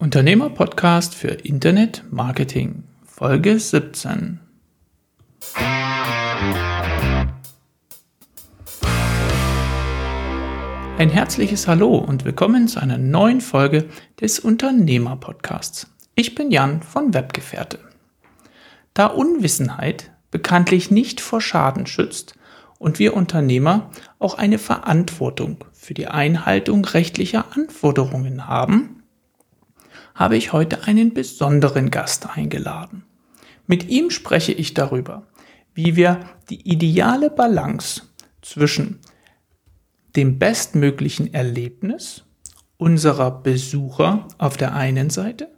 Unternehmer-Podcast für Internet Marketing, Folge 17. Ein herzliches Hallo und willkommen zu einer neuen Folge des Unternehmer-Podcasts. Ich bin Jan von Webgefährte. Da Unwissenheit bekanntlich nicht vor Schaden schützt und wir Unternehmer auch eine Verantwortung für die Einhaltung rechtlicher Anforderungen haben, habe ich heute einen besonderen Gast eingeladen. Mit ihm spreche ich darüber, wie wir die ideale Balance zwischen dem bestmöglichen Erlebnis unserer Besucher auf der einen Seite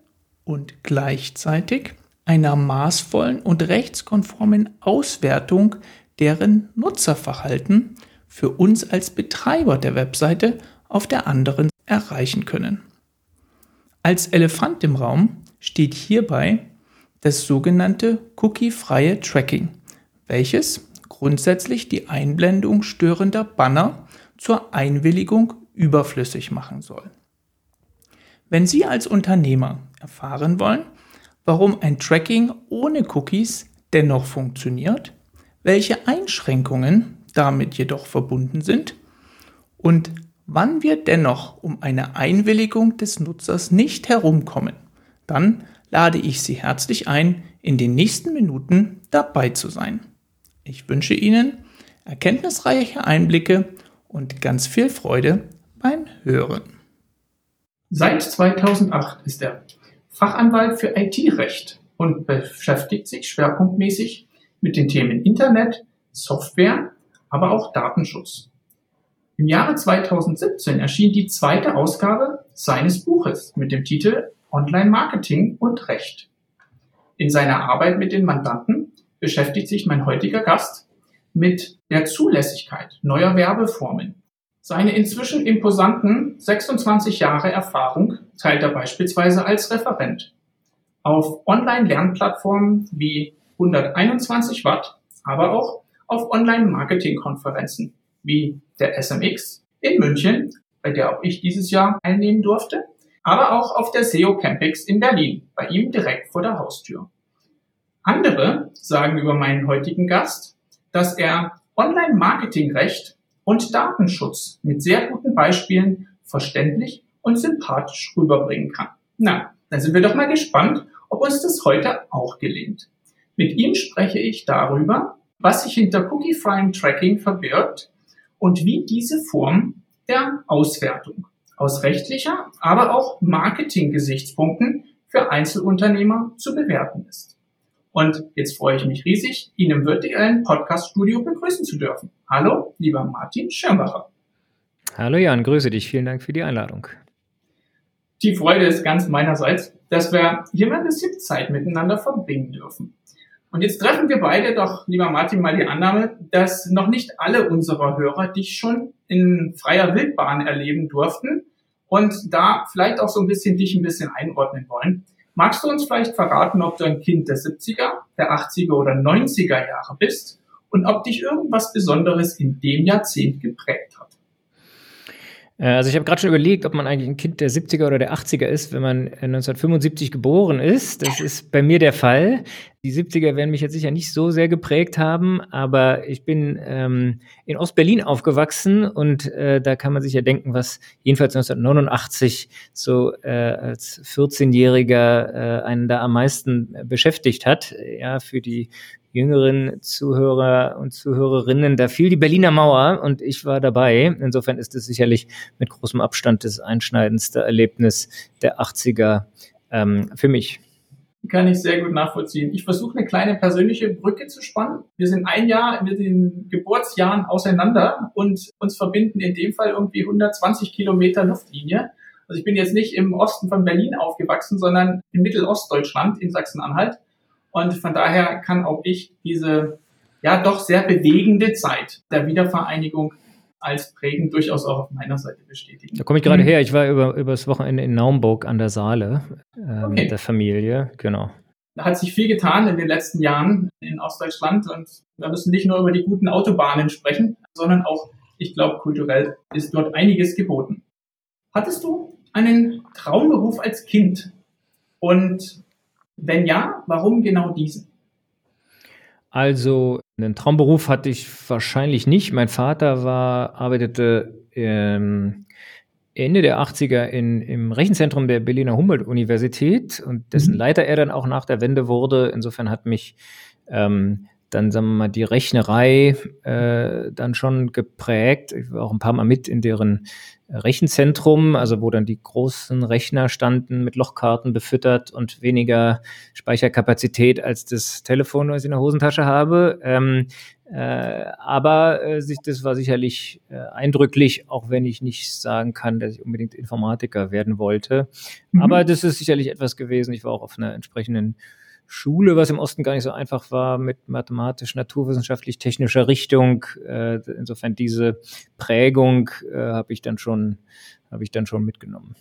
und gleichzeitig einer maßvollen und rechtskonformen Auswertung deren Nutzerverhalten für uns als Betreiber der Webseite auf der anderen erreichen können. Als Elefant im Raum steht hierbei das sogenannte cookie-freie Tracking, welches grundsätzlich die Einblendung störender Banner zur Einwilligung überflüssig machen soll. Wenn Sie als Unternehmer erfahren wollen, warum ein Tracking ohne Cookies dennoch funktioniert, welche Einschränkungen damit jedoch verbunden sind und wann wir dennoch um eine Einwilligung des Nutzers nicht herumkommen, dann lade ich Sie herzlich ein, in den nächsten Minuten dabei zu sein. Ich wünsche Ihnen erkenntnisreiche Einblicke und ganz viel Freude beim Hören. Seit 2008 ist er Fachanwalt für IT-Recht und beschäftigt sich schwerpunktmäßig mit den Themen Internet, Software, aber auch Datenschutz. Im Jahre 2017 erschien die zweite Ausgabe seines Buches mit dem Titel Online Marketing und Recht. In seiner Arbeit mit den Mandanten beschäftigt sich mein heutiger Gast mit der Zulässigkeit neuer Werbeformen. Seine inzwischen imposanten 26 Jahre Erfahrung teilt er beispielsweise als Referent auf Online-Lernplattformen wie 121 Watt, aber auch auf Online-Marketing-Konferenzen wie der SMX in München, bei der auch ich dieses Jahr teilnehmen durfte, aber auch auf der SEO Campix in Berlin, bei ihm direkt vor der Haustür. Andere sagen über meinen heutigen Gast, dass er Online-Marketing-Recht und Datenschutz mit sehr guten Beispielen verständlich und sympathisch rüberbringen kann. Na, dann sind wir doch mal gespannt, ob uns das heute auch gelingt. Mit ihm spreche ich darüber, was sich hinter Cookie-freiem Tracking verbirgt und wie diese Form der Auswertung aus rechtlicher, aber auch Marketing-Gesichtspunkten für Einzelunternehmer zu bewerten ist. Und jetzt freue ich mich riesig, ihn im virtuellen Podcast-Studio begrüßen zu dürfen. Hallo, lieber Martin Schirmbacher. Hallo Jan, grüße dich. Vielen Dank für die Einladung. Die Freude ist ganz meinerseits, dass wir hier mal ein bisschen Zeit miteinander verbringen dürfen. Und jetzt treffen wir beide doch, lieber Martin, mal die Annahme, dass noch nicht alle unserer Hörer dich schon in freier Wildbahn erleben durften und da vielleicht auch so ein bisschen dich ein bisschen einordnen wollen. Magst du uns vielleicht verraten, ob du ein Kind der 70er, der 80er oder 90er Jahre bist und ob dich irgendwas Besonderes in dem Jahrzehnt geprägt hat? Äh, also ich habe gerade schon überlegt, ob man eigentlich ein Kind der 70er oder der 80er ist, wenn man 1975 geboren ist. Das ist bei mir der Fall. Die 70er werden mich jetzt sicher nicht so sehr geprägt haben, aber ich bin ähm, in Ostberlin aufgewachsen und äh, da kann man sich ja denken, was jedenfalls 1989 so äh, als 14-Jähriger äh, einen da am meisten beschäftigt hat. Ja, für die jüngeren Zuhörer und Zuhörerinnen, da fiel die Berliner Mauer und ich war dabei. Insofern ist es sicherlich mit großem Abstand das einschneidendste Erlebnis der 80er ähm, für mich. Kann ich sehr gut nachvollziehen. Ich versuche eine kleine persönliche Brücke zu spannen. Wir sind ein Jahr mit den Geburtsjahren auseinander und uns verbinden in dem Fall irgendwie 120 Kilometer Luftlinie. Also ich bin jetzt nicht im Osten von Berlin aufgewachsen, sondern in Mittelostdeutschland in Sachsen-Anhalt. Und von daher kann auch ich diese ja doch sehr bewegende Zeit der Wiedervereinigung als prägend durchaus auch auf meiner Seite bestätigen. Da komme ich gerade mhm. her. Ich war über, über das Wochenende in Naumburg an der Saale äh, okay. mit der Familie. Genau. Da hat sich viel getan in den letzten Jahren in Ostdeutschland und wir müssen nicht nur über die guten Autobahnen sprechen, sondern auch, ich glaube, kulturell ist dort einiges geboten. Hattest du einen Traumberuf als Kind? Und wenn ja, warum genau diesen? Also einen Traumberuf hatte ich wahrscheinlich nicht. Mein Vater war, arbeitete ähm, Ende der 80er in, im Rechenzentrum der Berliner Humboldt-Universität und dessen mhm. Leiter er dann auch nach der Wende wurde. Insofern hat mich ähm, dann, sagen wir mal, die Rechnerei äh, dann schon geprägt. Ich war auch ein paar Mal mit in deren Rechenzentrum, also wo dann die großen Rechner standen mit Lochkarten befüttert und weniger Speicherkapazität als das Telefon, was ich in der Hosentasche habe. Ähm, äh, aber äh, sich, das war sicherlich äh, eindrücklich, auch wenn ich nicht sagen kann, dass ich unbedingt Informatiker werden wollte. Mhm. Aber das ist sicherlich etwas gewesen. Ich war auch auf einer entsprechenden Schule, was im Osten gar nicht so einfach war, mit mathematisch, naturwissenschaftlich, technischer Richtung. Äh, insofern diese Prägung äh, habe ich dann schon, habe ich dann schon mitgenommen.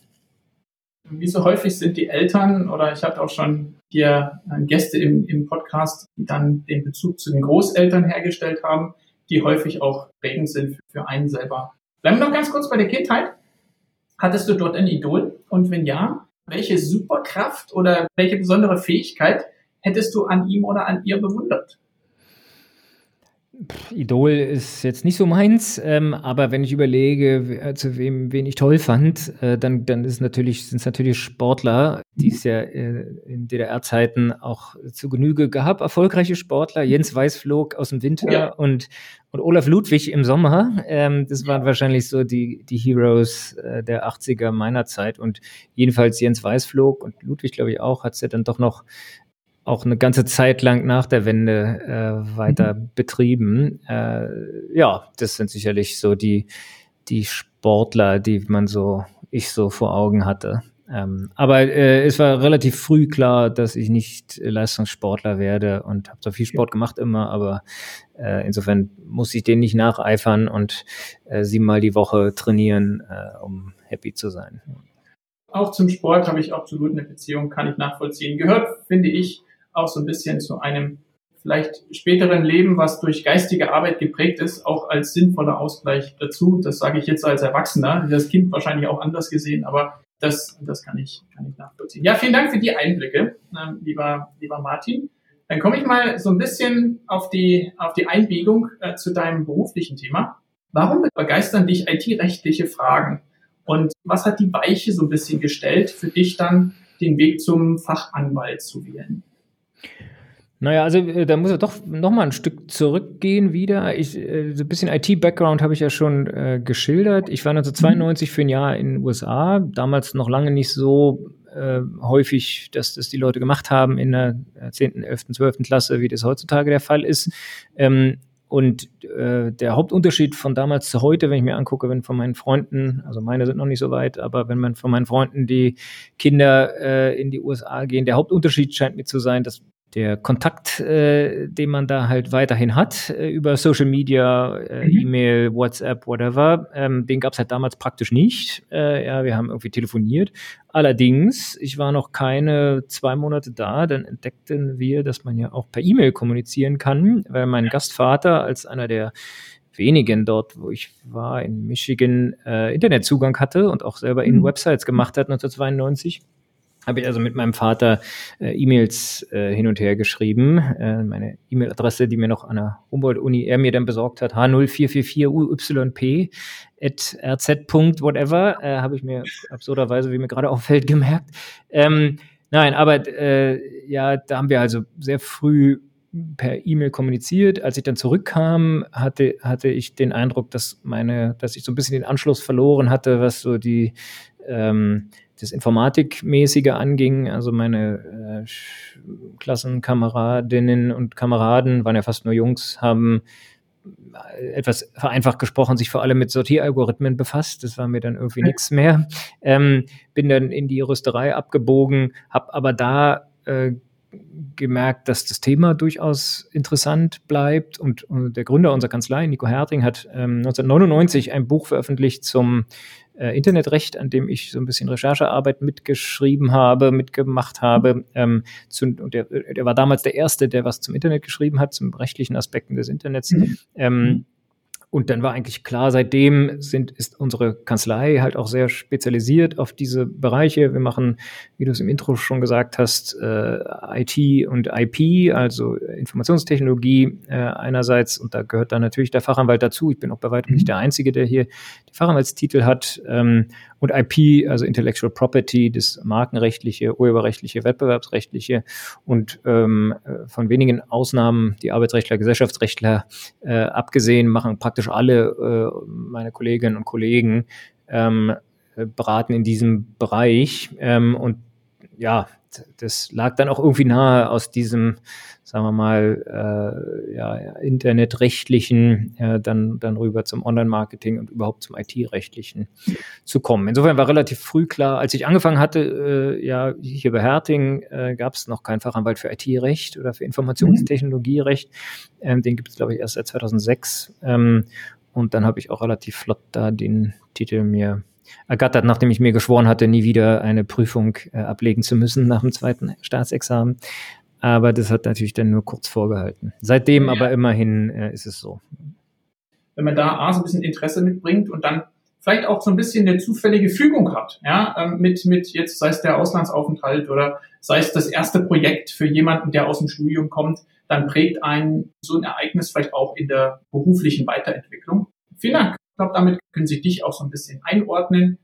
Wie so häufig sind die Eltern oder ich hatte auch schon hier äh, Gäste im, im Podcast, die dann den Bezug zu den Großeltern hergestellt haben, die häufig auch prägend sind für, für einen selber. Bleiben wir noch ganz kurz bei der Kindheit. Hattest du dort ein Idol? Und wenn ja, welche Superkraft oder welche besondere Fähigkeit hättest du an ihm oder an ihr bewundert? Idol ist jetzt nicht so meins, ähm, aber wenn ich überlege, zu wem, wen ich toll fand, äh, dann, dann ist natürlich, sind es natürlich Sportler, die es ja äh, in DDR-Zeiten auch zu Genüge gab, erfolgreiche Sportler. Jens Weißflog aus dem Winter ja. und, und Olaf Ludwig im Sommer. Ähm, das waren wahrscheinlich so die, die Heroes äh, der 80er meiner Zeit. Und jedenfalls Jens Weißflog und Ludwig, glaube ich, auch, hat es ja dann doch noch auch eine ganze Zeit lang nach der Wende äh, weiter mhm. betrieben. Äh, ja, das sind sicherlich so die, die Sportler, die man so, ich so vor Augen hatte. Ähm, aber äh, es war relativ früh klar, dass ich nicht Leistungssportler werde und habe zwar viel Sport gemacht immer, aber äh, insofern muss ich den nicht nacheifern und äh, siebenmal die Woche trainieren, äh, um happy zu sein. Auch zum Sport habe ich absolut eine Beziehung, kann ich nachvollziehen. Gehört, finde ich, auch so ein bisschen zu einem vielleicht späteren Leben, was durch geistige Arbeit geprägt ist, auch als sinnvoller Ausgleich dazu. Das sage ich jetzt als Erwachsener, das Kind wahrscheinlich auch anders gesehen, aber das, das kann ich, kann ich nachvollziehen. Ja, vielen Dank für die Einblicke, äh, lieber, lieber Martin. Dann komme ich mal so ein bisschen auf die, auf die Einbiegung äh, zu deinem beruflichen Thema. Warum begeistern dich IT-rechtliche Fragen? Und was hat die Weiche so ein bisschen gestellt, für dich dann den Weg zum Fachanwalt zu wählen? Naja, also äh, da muss er doch noch mal ein Stück zurückgehen wieder. Ich, äh, so ein bisschen IT-Background habe ich ja schon äh, geschildert. Ich war 1992 für ein Jahr in den USA, damals noch lange nicht so äh, häufig, dass das die Leute gemacht haben in der 10., 11., 12. Klasse, wie das heutzutage der Fall ist. Ähm, und äh, der Hauptunterschied von damals zu heute, wenn ich mir angucke, wenn von meinen Freunden, also meine sind noch nicht so weit, aber wenn man von meinen Freunden die Kinder äh, in die USA gehen, der Hauptunterschied scheint mir zu sein, dass der Kontakt, äh, den man da halt weiterhin hat äh, über Social Media, äh, mhm. E-Mail, WhatsApp, whatever, ähm, den gab es halt damals praktisch nicht. Äh, ja, wir haben irgendwie telefoniert. Allerdings, ich war noch keine zwei Monate da, dann entdeckten wir, dass man ja auch per E-Mail kommunizieren kann, weil mein Gastvater als einer der wenigen dort, wo ich war, in Michigan, äh, Internetzugang hatte und auch selber in mhm. Websites gemacht hat 1992 habe ich also mit meinem Vater äh, E-Mails äh, hin und her geschrieben. Äh, meine E-Mail-Adresse, die mir noch an der Humboldt-Uni er mir dann besorgt hat, h0444uyp at rz. whatever, äh, habe ich mir absurderweise, wie mir gerade auffällt, gemerkt. Ähm, nein, aber äh, ja, da haben wir also sehr früh per E-Mail kommuniziert. Als ich dann zurückkam, hatte, hatte ich den Eindruck, dass meine, dass ich so ein bisschen den Anschluss verloren hatte, was so die ähm, das Informatikmäßige anging. Also meine äh, Klassenkameradinnen und Kameraden waren ja fast nur Jungs, haben äh, etwas vereinfacht gesprochen, sich vor allem mit Sortieralgorithmen befasst. Das war mir dann irgendwie nichts mehr. Ähm, bin dann in die Rüsterei abgebogen, habe aber da äh, gemerkt, dass das Thema durchaus interessant bleibt. Und, und der Gründer unserer Kanzlei, Nico Herting, hat ähm, 1999 ein Buch veröffentlicht zum äh, Internetrecht, an dem ich so ein bisschen Recherchearbeit mitgeschrieben habe, mitgemacht habe. Ähm, zu, und der, der war damals der Erste, der was zum Internet geschrieben hat, zum rechtlichen Aspekten des Internets. Mhm. Ähm, und dann war eigentlich klar, seitdem sind, ist unsere Kanzlei halt auch sehr spezialisiert auf diese Bereiche. Wir machen, wie du es im Intro schon gesagt hast, äh, IT und IP, also Informationstechnologie äh, einerseits. Und da gehört dann natürlich der Fachanwalt dazu. Ich bin auch bei weitem nicht mhm. der Einzige, der hier die Fachanwaltstitel hat. Ähm, und IP, also Intellectual Property, das markenrechtliche, urheberrechtliche, wettbewerbsrechtliche und ähm, äh, von wenigen Ausnahmen, die Arbeitsrechtler, Gesellschaftsrechtler äh, abgesehen, machen praktisch alle äh, meine Kolleginnen und Kollegen ähm, äh, beraten in diesem Bereich. Ähm, und ja, das lag dann auch irgendwie nahe aus diesem, sagen wir mal, äh, ja, internetrechtlichen, äh, dann, dann rüber zum Online-Marketing und überhaupt zum IT-rechtlichen zu kommen. Insofern war relativ früh klar, als ich angefangen hatte, äh, ja, hier bei Herting äh, gab es noch keinen Fachanwalt für IT-Recht oder für Informationstechnologierecht. Ähm, den gibt es, glaube ich, erst seit 2006. Ähm, und dann habe ich auch relativ flott da den Titel mir ergattert, nachdem ich mir geschworen hatte, nie wieder eine Prüfung äh, ablegen zu müssen nach dem zweiten Staatsexamen. Aber das hat natürlich dann nur kurz vorgehalten. Seitdem ja. aber immerhin äh, ist es so. Wenn man da A, so ein bisschen Interesse mitbringt und dann vielleicht auch so ein bisschen eine zufällige Fügung hat, ja, ähm, mit, mit jetzt sei es der Auslandsaufenthalt oder sei es das erste Projekt für jemanden, der aus dem Studium kommt, dann prägt ein so ein Ereignis vielleicht auch in der beruflichen Weiterentwicklung. Vielen Dank glaube, damit können Sie dich auch so ein bisschen einordnen.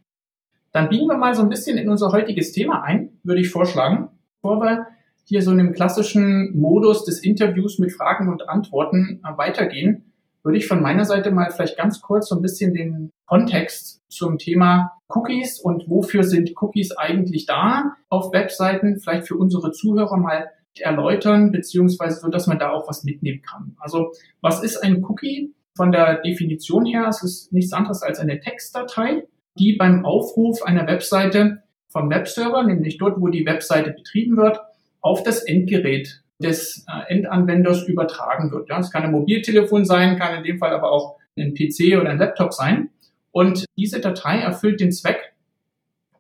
Dann biegen wir mal so ein bisschen in unser heutiges Thema ein, würde ich vorschlagen, bevor wir hier so in einem klassischen Modus des Interviews mit Fragen und Antworten äh, weitergehen, würde ich von meiner Seite mal vielleicht ganz kurz so ein bisschen den Kontext zum Thema Cookies und wofür sind Cookies eigentlich da auf Webseiten vielleicht für unsere Zuhörer mal erläutern, beziehungsweise so, dass man da auch was mitnehmen kann. Also was ist ein Cookie? Von der Definition her es ist nichts anderes als eine Textdatei, die beim Aufruf einer Webseite vom Webserver, nämlich dort, wo die Webseite betrieben wird, auf das Endgerät des äh, Endanwenders übertragen wird. Ja, es kann ein Mobiltelefon sein, kann in dem Fall aber auch ein PC oder ein Laptop sein. Und diese Datei erfüllt den Zweck,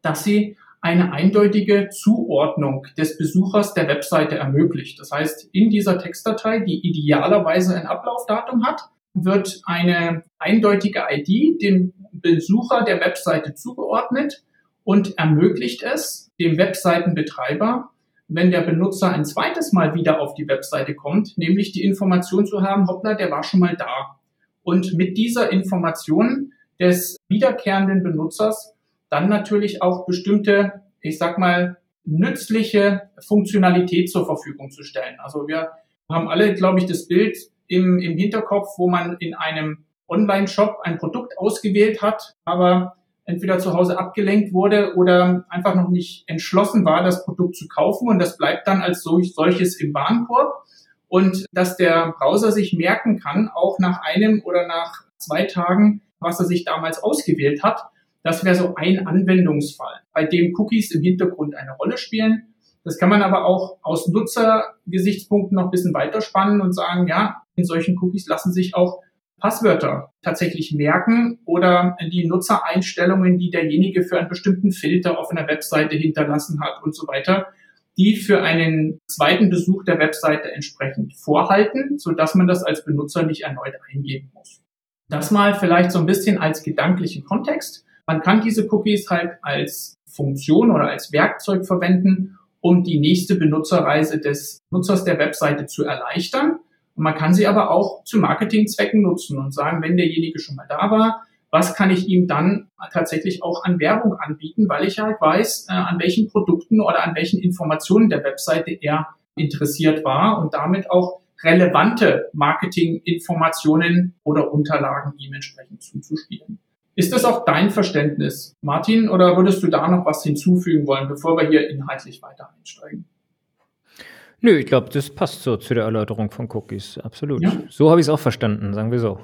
dass sie eine eindeutige Zuordnung des Besuchers der Webseite ermöglicht. Das heißt, in dieser Textdatei, die idealerweise ein Ablaufdatum hat, wird eine eindeutige ID dem Besucher der Webseite zugeordnet und ermöglicht es dem Webseitenbetreiber, wenn der Benutzer ein zweites Mal wieder auf die Webseite kommt, nämlich die Information zu haben, hoppla, der war schon mal da. Und mit dieser Information des wiederkehrenden Benutzers dann natürlich auch bestimmte, ich sag mal, nützliche Funktionalität zur Verfügung zu stellen. Also wir haben alle, glaube ich, das Bild, im, im Hinterkopf, wo man in einem Online-Shop ein Produkt ausgewählt hat, aber entweder zu Hause abgelenkt wurde oder einfach noch nicht entschlossen war, das Produkt zu kaufen und das bleibt dann als solches im Warenkorb und dass der Browser sich merken kann, auch nach einem oder nach zwei Tagen, was er sich damals ausgewählt hat. Das wäre so ein Anwendungsfall, bei dem Cookies im Hintergrund eine Rolle spielen. Das kann man aber auch aus Nutzergesichtspunkten noch ein bisschen weiterspannen und sagen, ja, in solchen Cookies lassen sich auch Passwörter tatsächlich merken oder die Nutzereinstellungen, die derjenige für einen bestimmten Filter auf einer Webseite hinterlassen hat und so weiter, die für einen zweiten Besuch der Webseite entsprechend vorhalten, so dass man das als Benutzer nicht erneut eingeben muss. Das mal vielleicht so ein bisschen als gedanklichen Kontext. Man kann diese Cookies halt als Funktion oder als Werkzeug verwenden, um die nächste Benutzerreise des Nutzers der Webseite zu erleichtern und man kann sie aber auch zu Marketingzwecken nutzen und sagen, wenn derjenige schon mal da war, was kann ich ihm dann tatsächlich auch an Werbung anbieten, weil ich halt weiß, äh, an welchen Produkten oder an welchen Informationen der Webseite er interessiert war und damit auch relevante Marketinginformationen oder Unterlagen ihm entsprechend zuzuspielen. Ist das auch dein Verständnis, Martin, oder würdest du da noch was hinzufügen wollen, bevor wir hier inhaltlich weiter einsteigen? Nö, ich glaube, das passt so zu der Erläuterung von Cookies. Absolut. Ja. So habe ich es auch verstanden, sagen wir so.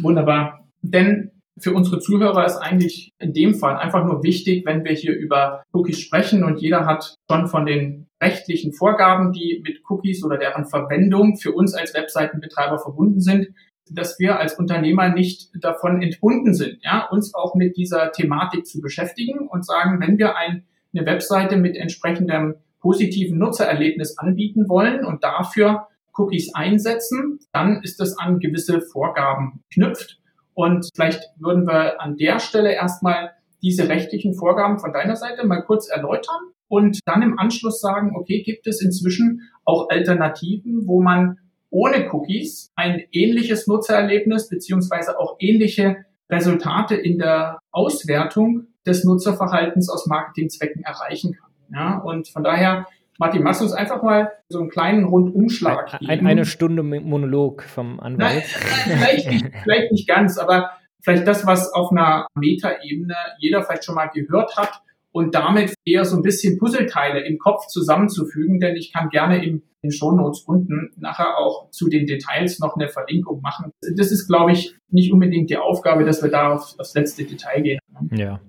Wunderbar. Denn für unsere Zuhörer ist eigentlich in dem Fall einfach nur wichtig, wenn wir hier über Cookies sprechen und jeder hat schon von den rechtlichen Vorgaben, die mit Cookies oder deren Verwendung für uns als Webseitenbetreiber verbunden sind, dass wir als Unternehmer nicht davon entbunden sind, ja, uns auch mit dieser Thematik zu beschäftigen und sagen, wenn wir ein, eine Webseite mit entsprechendem positiven Nutzererlebnis anbieten wollen und dafür Cookies einsetzen, dann ist das an gewisse Vorgaben knüpft. Und vielleicht würden wir an der Stelle erstmal diese rechtlichen Vorgaben von deiner Seite mal kurz erläutern und dann im Anschluss sagen, okay, gibt es inzwischen auch Alternativen, wo man ohne Cookies ein ähnliches Nutzererlebnis beziehungsweise auch ähnliche Resultate in der Auswertung des Nutzerverhaltens aus Marketingzwecken erreichen kann. Ja, und von daher, Martin, machst du uns einfach mal so einen kleinen Rundumschlag geben. eine Stunde Monolog vom Anwalt. Nein, vielleicht, nicht, vielleicht nicht ganz, aber vielleicht das, was auf einer Metaebene jeder vielleicht schon mal gehört hat und damit eher so ein bisschen Puzzleteile im Kopf zusammenzufügen, denn ich kann gerne im, in Shownotes unten nachher auch zu den Details noch eine Verlinkung machen. Das ist, glaube ich, nicht unbedingt die Aufgabe, dass wir da auf, aufs letzte Detail gehen. Ja,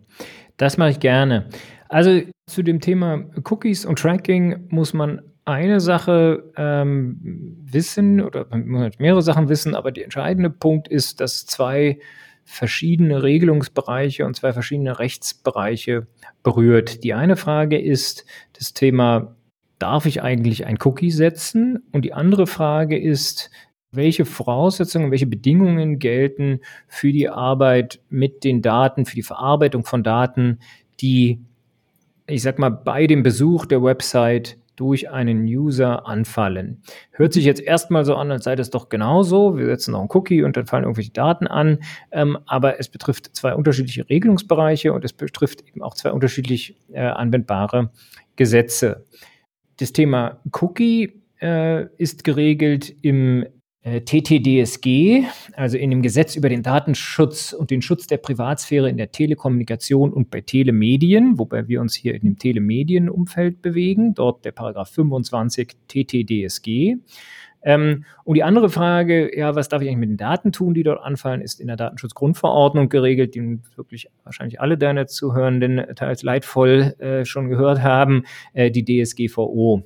das mache ich gerne. Also zu dem Thema Cookies und Tracking muss man eine Sache ähm, wissen oder man muss mehrere Sachen wissen, aber der entscheidende Punkt ist, dass zwei verschiedene Regelungsbereiche und zwei verschiedene Rechtsbereiche berührt. Die eine Frage ist das Thema, darf ich eigentlich ein Cookie setzen? Und die andere Frage ist, welche Voraussetzungen, welche Bedingungen gelten für die Arbeit mit den Daten, für die Verarbeitung von Daten, die, ich sag mal, bei dem Besuch der Website durch einen User anfallen. Hört sich jetzt erstmal so an, als sei das doch genauso. Wir setzen noch einen Cookie und dann fallen irgendwelche Daten an. Ähm, aber es betrifft zwei unterschiedliche Regelungsbereiche und es betrifft eben auch zwei unterschiedlich äh, anwendbare Gesetze. Das Thema Cookie äh, ist geregelt im TTDSG, also in dem Gesetz über den Datenschutz und den Schutz der Privatsphäre in der Telekommunikation und bei Telemedien, wobei wir uns hier in dem Telemedienumfeld bewegen, dort der Paragraph 25 TTDSG. Ähm, und die andere Frage, ja, was darf ich eigentlich mit den Daten tun, die dort anfallen, ist in der Datenschutzgrundverordnung geregelt, die wirklich wahrscheinlich alle deine Zuhörenden teils leidvoll äh, schon gehört haben, äh, die DSGVO.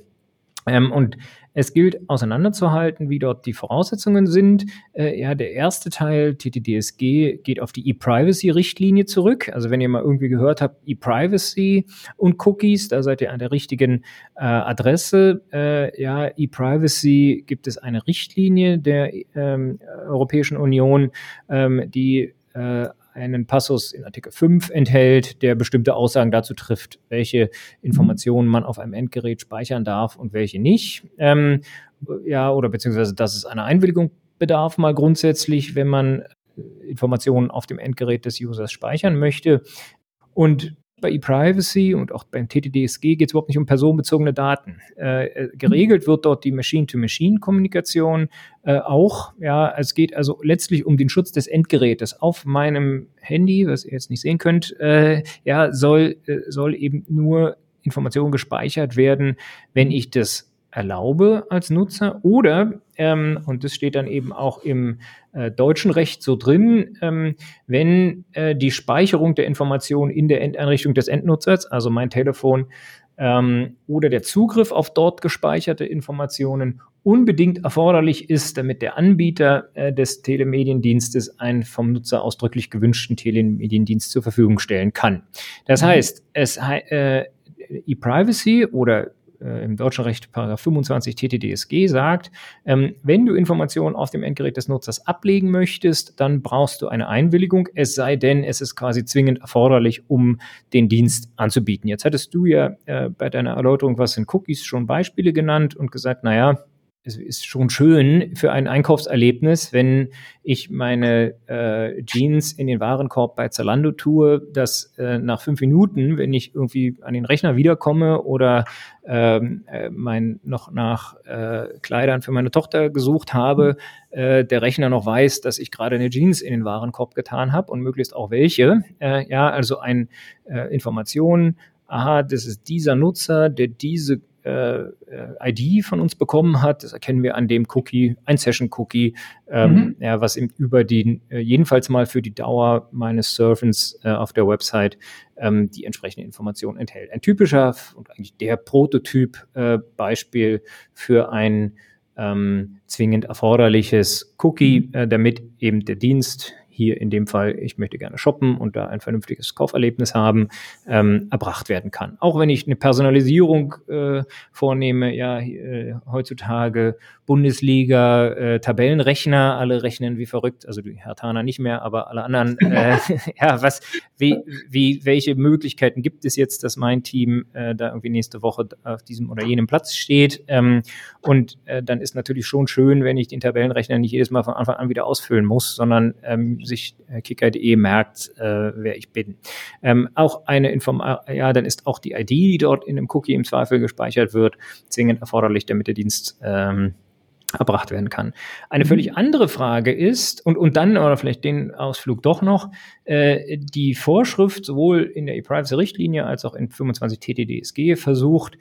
Ähm, und es gilt auseinanderzuhalten, wie dort die Voraussetzungen sind. Äh, ja, der erste Teil, TTDSG, geht auf die E-Privacy-Richtlinie zurück. Also wenn ihr mal irgendwie gehört habt, E-Privacy und Cookies, da seid ihr an der richtigen äh, Adresse. Äh, ja, E-Privacy gibt es eine Richtlinie der ähm, Europäischen Union, ähm, die äh, einen Passus in Artikel 5 enthält, der bestimmte Aussagen dazu trifft, welche Informationen man auf einem Endgerät speichern darf und welche nicht. Ähm, ja, oder beziehungsweise, dass es einer Einwilligung bedarf, mal grundsätzlich, wenn man Informationen auf dem Endgerät des Users speichern möchte. Und bei ePrivacy und auch beim TTDSG geht es überhaupt nicht um personenbezogene Daten. Äh, äh, geregelt wird dort die Machine-to-Machine-Kommunikation äh, auch. Ja, es geht also letztlich um den Schutz des Endgerätes. Auf meinem Handy, was ihr jetzt nicht sehen könnt, äh, ja, soll, äh, soll eben nur Information gespeichert werden, wenn ich das erlaube als Nutzer oder, ähm, und das steht dann eben auch im äh, deutschen Recht so drin, ähm, wenn äh, die Speicherung der Informationen in der Endeinrichtung des Endnutzers, also mein Telefon, ähm, oder der Zugriff auf dort gespeicherte Informationen unbedingt erforderlich ist, damit der Anbieter äh, des Telemediendienstes einen vom Nutzer ausdrücklich gewünschten Telemediendienst zur Verfügung stellen kann. Das mhm. heißt, es äh, E-Privacy oder äh, im deutschen Recht Paragraph 25 TTDSG sagt, ähm, wenn du Informationen auf dem Endgerät des Nutzers ablegen möchtest, dann brauchst du eine Einwilligung, es sei denn, es ist quasi zwingend erforderlich, um den Dienst anzubieten. Jetzt hattest du ja äh, bei deiner Erläuterung, was sind Cookies, schon Beispiele genannt und gesagt, naja, es ist schon schön für ein Einkaufserlebnis, wenn ich meine äh, Jeans in den Warenkorb bei Zalando tue, dass äh, nach fünf Minuten, wenn ich irgendwie an den Rechner wiederkomme oder ähm, äh, mein noch nach äh, Kleidern für meine Tochter gesucht habe, äh, der Rechner noch weiß, dass ich gerade eine Jeans in den Warenkorb getan habe und möglichst auch welche. Äh, ja, also ein äh, Information, aha, das ist dieser Nutzer, der diese ID von uns bekommen hat. Das erkennen wir an dem Cookie, ein Session-Cookie, ähm, mhm. ja, was eben über die, äh, jedenfalls mal für die Dauer meines Surfens äh, auf der Website ähm, die entsprechende Information enthält. Ein typischer und eigentlich der Prototyp-Beispiel äh, für ein ähm, zwingend erforderliches Cookie, mhm. äh, damit eben der Dienst hier in dem Fall, ich möchte gerne shoppen und da ein vernünftiges Kauferlebnis haben, ähm, erbracht werden kann. Auch wenn ich eine Personalisierung äh, vornehme, ja, äh, heutzutage Bundesliga, äh, Tabellenrechner, alle rechnen wie verrückt, also die Hertaner nicht mehr, aber alle anderen, äh, ja, was, wie, wie, welche Möglichkeiten gibt es jetzt, dass mein Team äh, da irgendwie nächste Woche auf diesem oder jenem Platz steht? Ähm, und äh, dann ist natürlich schon schön, wenn ich den Tabellenrechner nicht jedes Mal von Anfang an wieder ausfüllen muss, sondern ähm, sich äh, kicker.de merkt, äh, wer ich bin. Ähm, auch eine Inform ja, dann ist auch die ID, die dort in einem Cookie im Zweifel gespeichert wird, zwingend erforderlich, damit der Dienst ähm, erbracht werden kann. Eine mhm. völlig andere Frage ist, und, und dann, oder vielleicht den Ausflug doch noch, äh, die Vorschrift sowohl in der E-Privacy-Richtlinie als auch in 25 TTDSG versucht,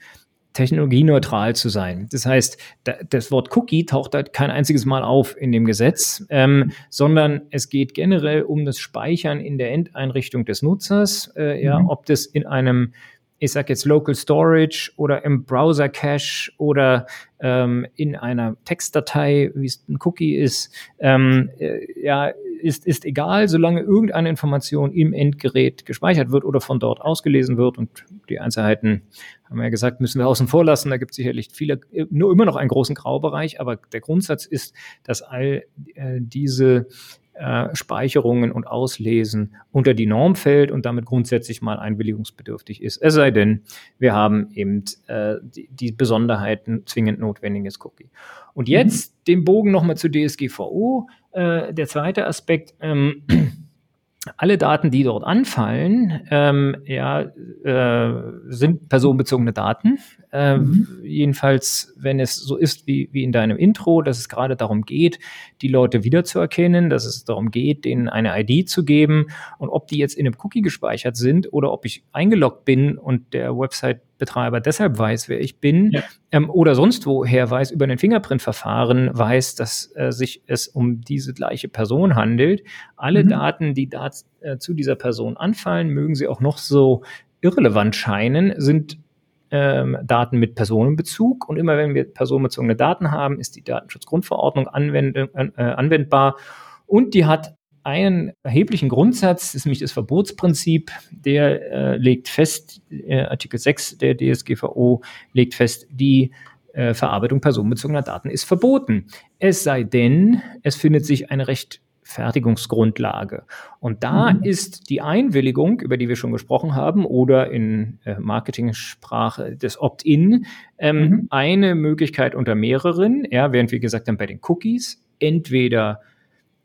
technologieneutral zu sein. Das heißt, da, das Wort Cookie taucht halt kein einziges Mal auf in dem Gesetz, ähm, sondern es geht generell um das Speichern in der Endeinrichtung des Nutzers, äh, mhm. ja, ob das in einem ich sage jetzt Local Storage oder im Browser Cache oder ähm, in einer Textdatei, wie es ein Cookie ist, ähm, äh, ja, ist, ist egal, solange irgendeine Information im Endgerät gespeichert wird oder von dort ausgelesen wird und die Einzelheiten haben wir ja gesagt, müssen wir außen vor lassen. Da gibt es sicherlich viele, nur immer noch einen großen Graubereich, aber der Grundsatz ist, dass all äh, diese äh, Speicherungen und Auslesen unter die Norm fällt und damit grundsätzlich mal einwilligungsbedürftig ist. Es sei denn, wir haben eben äh, die, die, Besonderheiten zwingend notwendiges Cookie. Und jetzt mhm. den Bogen nochmal zu DSGVO. Äh, der zweite Aspekt. Ähm, alle Daten, die dort anfallen, ähm, ja, äh, sind personenbezogene Daten. Äh, mhm. Jedenfalls, wenn es so ist wie, wie in deinem Intro, dass es gerade darum geht, die Leute wiederzuerkennen, dass es darum geht, denen eine ID zu geben und ob die jetzt in einem Cookie gespeichert sind oder ob ich eingeloggt bin und der Website Betreiber deshalb weiß, wer ich bin, ja. ähm, oder sonst woher weiß, über ein Fingerprint-Verfahren weiß, dass äh, sich es um diese gleiche Person handelt. Alle mhm. Daten, die da äh, zu dieser Person anfallen, mögen sie auch noch so irrelevant scheinen, sind ähm, Daten mit Personenbezug. Und immer wenn wir personenbezogene Daten haben, ist die Datenschutzgrundverordnung anwend äh, anwendbar. Und die hat einen erheblichen Grundsatz, das ist nämlich das Verbotsprinzip, der äh, legt fest, äh, Artikel 6 der DSGVO legt fest, die äh, Verarbeitung personenbezogener Daten ist verboten. Es sei denn, es findet sich eine Rechtfertigungsgrundlage. Und da mhm. ist die Einwilligung, über die wir schon gesprochen haben, oder in äh, Marketingsprache des Opt-in, ähm, mhm. eine Möglichkeit unter mehreren, ja, während wir gesagt haben, bei den Cookies entweder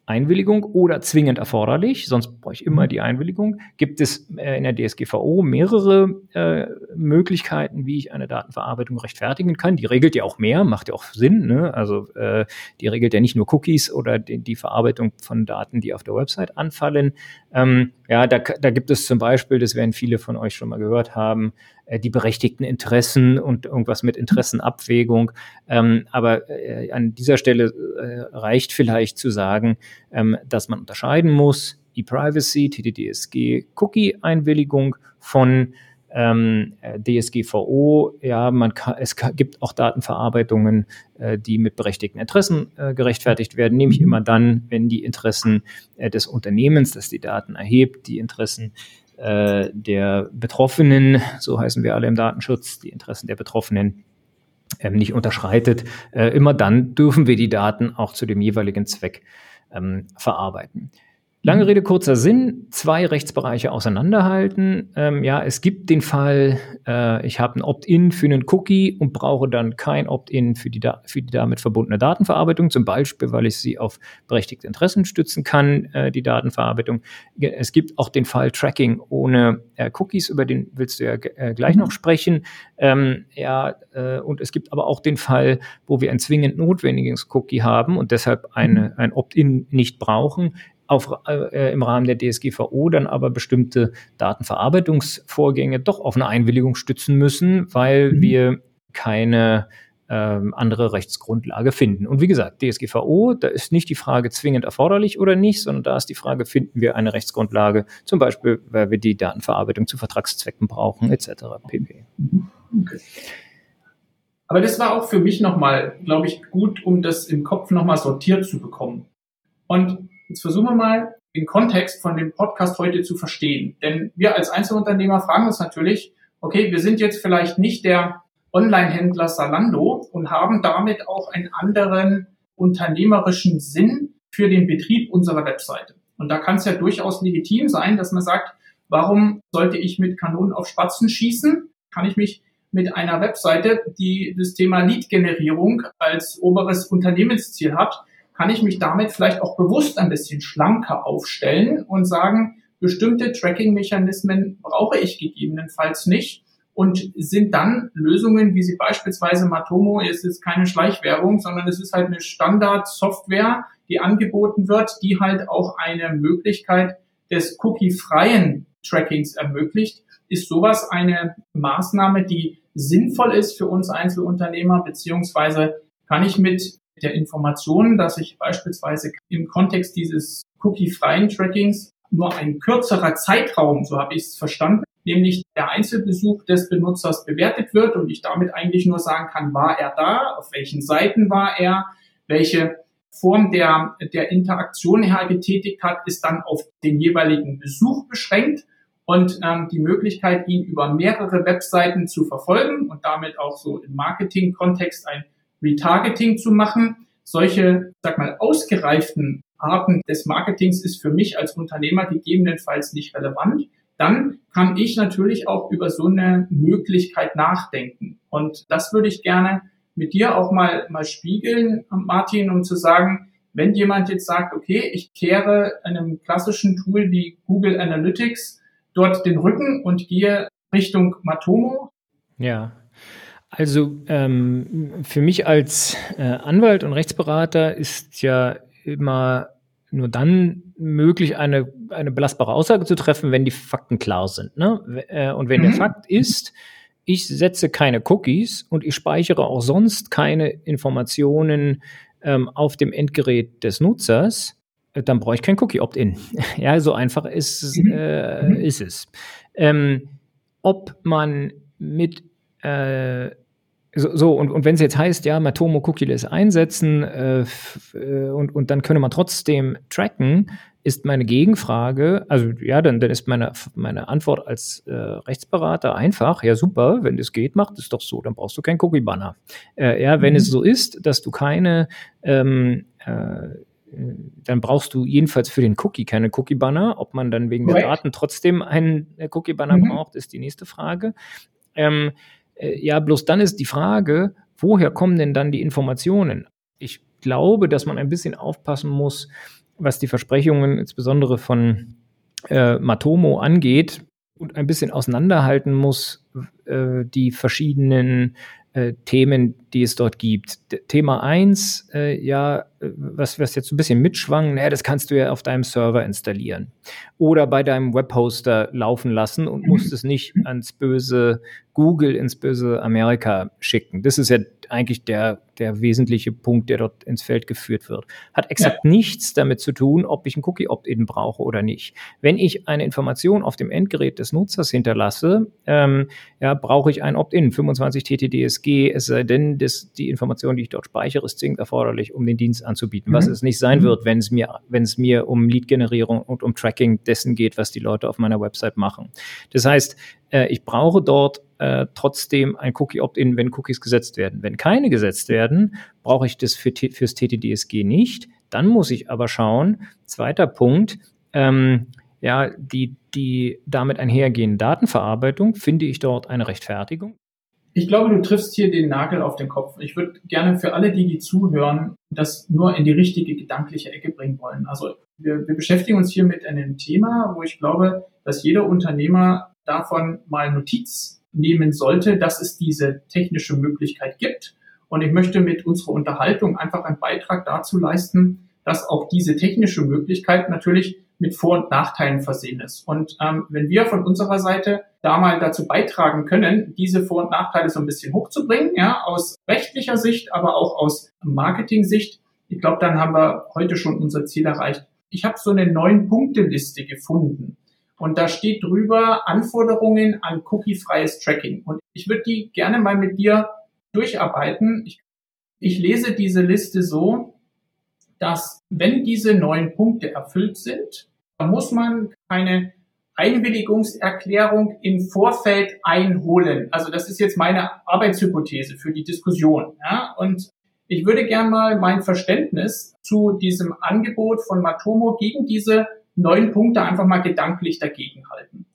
Einwilligung oder zwingend erforderlich, sonst brauche ich immer mhm. die Einwilligung. Gibt es äh, in der DSGVO mehrere äh, Möglichkeiten, wie ich eine Datenverarbeitung rechtfertigen kann? Die regelt ja auch mehr, macht ja auch Sinn. Ne? Also äh, die regelt ja nicht nur Cookies oder die, die, Verarbeitung von Daten, die auf der Website anfallen. Ähm, ja, da, da gibt es zum Beispiel, das werden viele von euch schon mal gehört haben, äh, die berechtigten Interessen und irgendwas mit Interessenabwägung. Ähm, aber äh, an dieser Stelle äh, reicht vielleicht zu sagen, ähm, dass man unterscheiden muss, E-Privacy, TTDSG, Cookie-Einwilligung von ähm, DSGVO, ja, man kann, es gibt auch Datenverarbeitungen, äh, die mit berechtigten Interessen äh, gerechtfertigt werden, nämlich immer dann, wenn die Interessen äh, des Unternehmens, das die Daten erhebt, die Interessen äh, der Betroffenen, so heißen wir alle im Datenschutz, die Interessen der Betroffenen ähm, nicht unterschreitet, äh, immer dann dürfen wir die Daten auch zu dem jeweiligen Zweck ähm, verarbeiten. Lange Rede, kurzer Sinn, zwei Rechtsbereiche auseinanderhalten. Ähm, ja, es gibt den Fall, äh, ich habe ein Opt-in für einen Cookie und brauche dann kein Opt-in für die, für die damit verbundene Datenverarbeitung, zum Beispiel, weil ich sie auf berechtigte Interessen stützen kann, äh, die Datenverarbeitung. Es gibt auch den Fall Tracking ohne äh, Cookies, über den willst du ja äh, gleich noch sprechen. Ähm, ja, äh, und es gibt aber auch den Fall, wo wir ein zwingend notwendiges Cookie haben und deshalb eine, ein Opt-in nicht brauchen auf, äh, im Rahmen der DSGVO dann aber bestimmte Datenverarbeitungsvorgänge doch auf eine Einwilligung stützen müssen, weil mhm. wir keine ähm, andere Rechtsgrundlage finden. Und wie gesagt, DSGVO, da ist nicht die Frage zwingend erforderlich oder nicht, sondern da ist die Frage, finden wir eine Rechtsgrundlage, zum Beispiel, weil wir die Datenverarbeitung zu Vertragszwecken brauchen, etc. pp. Mhm. Okay. Aber das war auch für mich nochmal, glaube ich, gut, um das im Kopf nochmal sortiert zu bekommen. Und Jetzt versuchen wir mal, den Kontext von dem Podcast heute zu verstehen. Denn wir als Einzelunternehmer fragen uns natürlich, okay, wir sind jetzt vielleicht nicht der Online-Händler Salando und haben damit auch einen anderen unternehmerischen Sinn für den Betrieb unserer Webseite. Und da kann es ja durchaus legitim sein, dass man sagt, warum sollte ich mit Kanonen auf Spatzen schießen? Kann ich mich mit einer Webseite, die das Thema Lead-Generierung als oberes Unternehmensziel hat, kann ich mich damit vielleicht auch bewusst ein bisschen schlanker aufstellen und sagen, bestimmte Tracking-Mechanismen brauche ich gegebenenfalls nicht und sind dann Lösungen, wie sie beispielsweise Matomo, es ist keine Schleichwerbung, sondern es ist halt eine Standard-Software, die angeboten wird, die halt auch eine Möglichkeit des cookie-freien Trackings ermöglicht, ist sowas eine Maßnahme, die sinnvoll ist für uns Einzelunternehmer, beziehungsweise kann ich mit der Information, dass ich beispielsweise im Kontext dieses cookie-freien Trackings nur ein kürzerer Zeitraum, so habe ich es verstanden, nämlich der Einzelbesuch des Benutzers bewertet wird und ich damit eigentlich nur sagen kann, war er da, auf welchen Seiten war er, welche Form der, der Interaktion er getätigt hat, ist dann auf den jeweiligen Besuch beschränkt und ähm, die Möglichkeit, ihn über mehrere Webseiten zu verfolgen und damit auch so im Marketing-Kontext ein Retargeting zu machen. Solche, sag mal, ausgereiften Arten des Marketings ist für mich als Unternehmer gegebenenfalls nicht relevant dann kann ich natürlich auch über so eine Möglichkeit nachdenken. Und das würde ich gerne mit dir auch mal, mal spiegeln, Martin, um zu sagen, wenn jemand jetzt sagt, okay, ich kehre einem klassischen Tool wie Google Analytics dort den Rücken und gehe Richtung Matomo. Ja. Also ähm, für mich als äh, Anwalt und Rechtsberater ist ja immer nur dann möglich, eine, eine belastbare Aussage zu treffen, wenn die Fakten klar sind. Ne? Äh, und wenn mhm. der Fakt ist, ich setze keine Cookies und ich speichere auch sonst keine Informationen ähm, auf dem Endgerät des Nutzers, äh, dann brauche ich kein Cookie-Opt-in. ja, so einfach ist, mhm. äh, mhm. ist es. Ähm, ob man mit äh, so, so und, und wenn es jetzt heißt, ja, Matomo Cookieless einsetzen äh, äh, und, und dann könne man trotzdem tracken, ist meine Gegenfrage, also ja, dann, dann ist meine, meine Antwort als äh, Rechtsberater einfach, ja super, wenn das geht, macht es doch so, dann brauchst du keinen Cookie-Banner. Äh, ja, wenn mhm. es so ist, dass du keine ähm, äh, dann brauchst du jedenfalls für den Cookie keine Cookie-Banner. Ob man dann wegen right. der Daten trotzdem einen Cookie-Banner mhm. braucht, ist die nächste Frage. Ähm, äh, ja, bloß dann ist die Frage, woher kommen denn dann die Informationen? Ich glaube, dass man ein bisschen aufpassen muss, was die Versprechungen insbesondere von äh, Matomo angeht und ein bisschen auseinanderhalten muss, äh, die verschiedenen äh, Themen, die es dort gibt. Thema eins, äh, ja, was, was jetzt ein bisschen mitschwang, naja, das kannst du ja auf deinem Server installieren oder bei deinem Webhoster laufen lassen und musst es nicht ans böse Google, ins böse Amerika schicken. Das ist ja eigentlich der, der wesentliche Punkt, der dort ins Feld geführt wird. Hat exakt ja. nichts damit zu tun, ob ich ein Cookie-Opt-in brauche oder nicht. Wenn ich eine Information auf dem Endgerät des Nutzers hinterlasse, ähm, ja, brauche ich ein Opt-in, 25 TTDSG, es sei denn, das, die Information, die ich dort speichere, ist zwingend erforderlich, um den Dienst anzubieten, mhm. was es nicht sein mhm. wird, wenn es mir, wenn es mir um Lead-Generierung und um Tracking dessen geht, was die Leute auf meiner Website machen. Das heißt, äh, ich brauche dort äh, trotzdem ein Cookie-Opt-in, wenn Cookies gesetzt werden. Wenn keine gesetzt werden, brauche ich das für, fürs TTDSG nicht. Dann muss ich aber schauen, zweiter Punkt, ähm, ja, die, die damit einhergehende Datenverarbeitung, finde ich dort eine Rechtfertigung? Ich glaube, du triffst hier den Nagel auf den Kopf. Ich würde gerne für alle, die, die zuhören, das nur in die richtige gedankliche Ecke bringen wollen. Also wir, wir beschäftigen uns hier mit einem Thema, wo ich glaube, dass jeder Unternehmer davon mal Notiz nehmen sollte, dass es diese technische Möglichkeit gibt. Und ich möchte mit unserer Unterhaltung einfach einen Beitrag dazu leisten, dass auch diese technische Möglichkeit natürlich mit Vor- und Nachteilen versehen ist. Und ähm, wenn wir von unserer Seite da mal dazu beitragen können, diese Vor- und Nachteile so ein bisschen hochzubringen, ja, aus rechtlicher Sicht, aber auch aus Marketing-Sicht, ich glaube, dann haben wir heute schon unser Ziel erreicht. Ich habe so eine neun-Punkte-Liste gefunden. Und da steht drüber Anforderungen an cookiefreies Tracking. Und ich würde die gerne mal mit dir durcharbeiten. Ich, ich lese diese Liste so, dass wenn diese neun Punkte erfüllt sind, Da muss man eine Einwilligungserklärung im Vorfeld einholen. Also das ist jetzt meine Arbeitshypothese für die Diskussion. Ja? Und ich würde gerne mal mein Verständnis zu diesem Angebot von Matomo gegen diese neun Punkte einfach mal gedanklich dagegenhalten.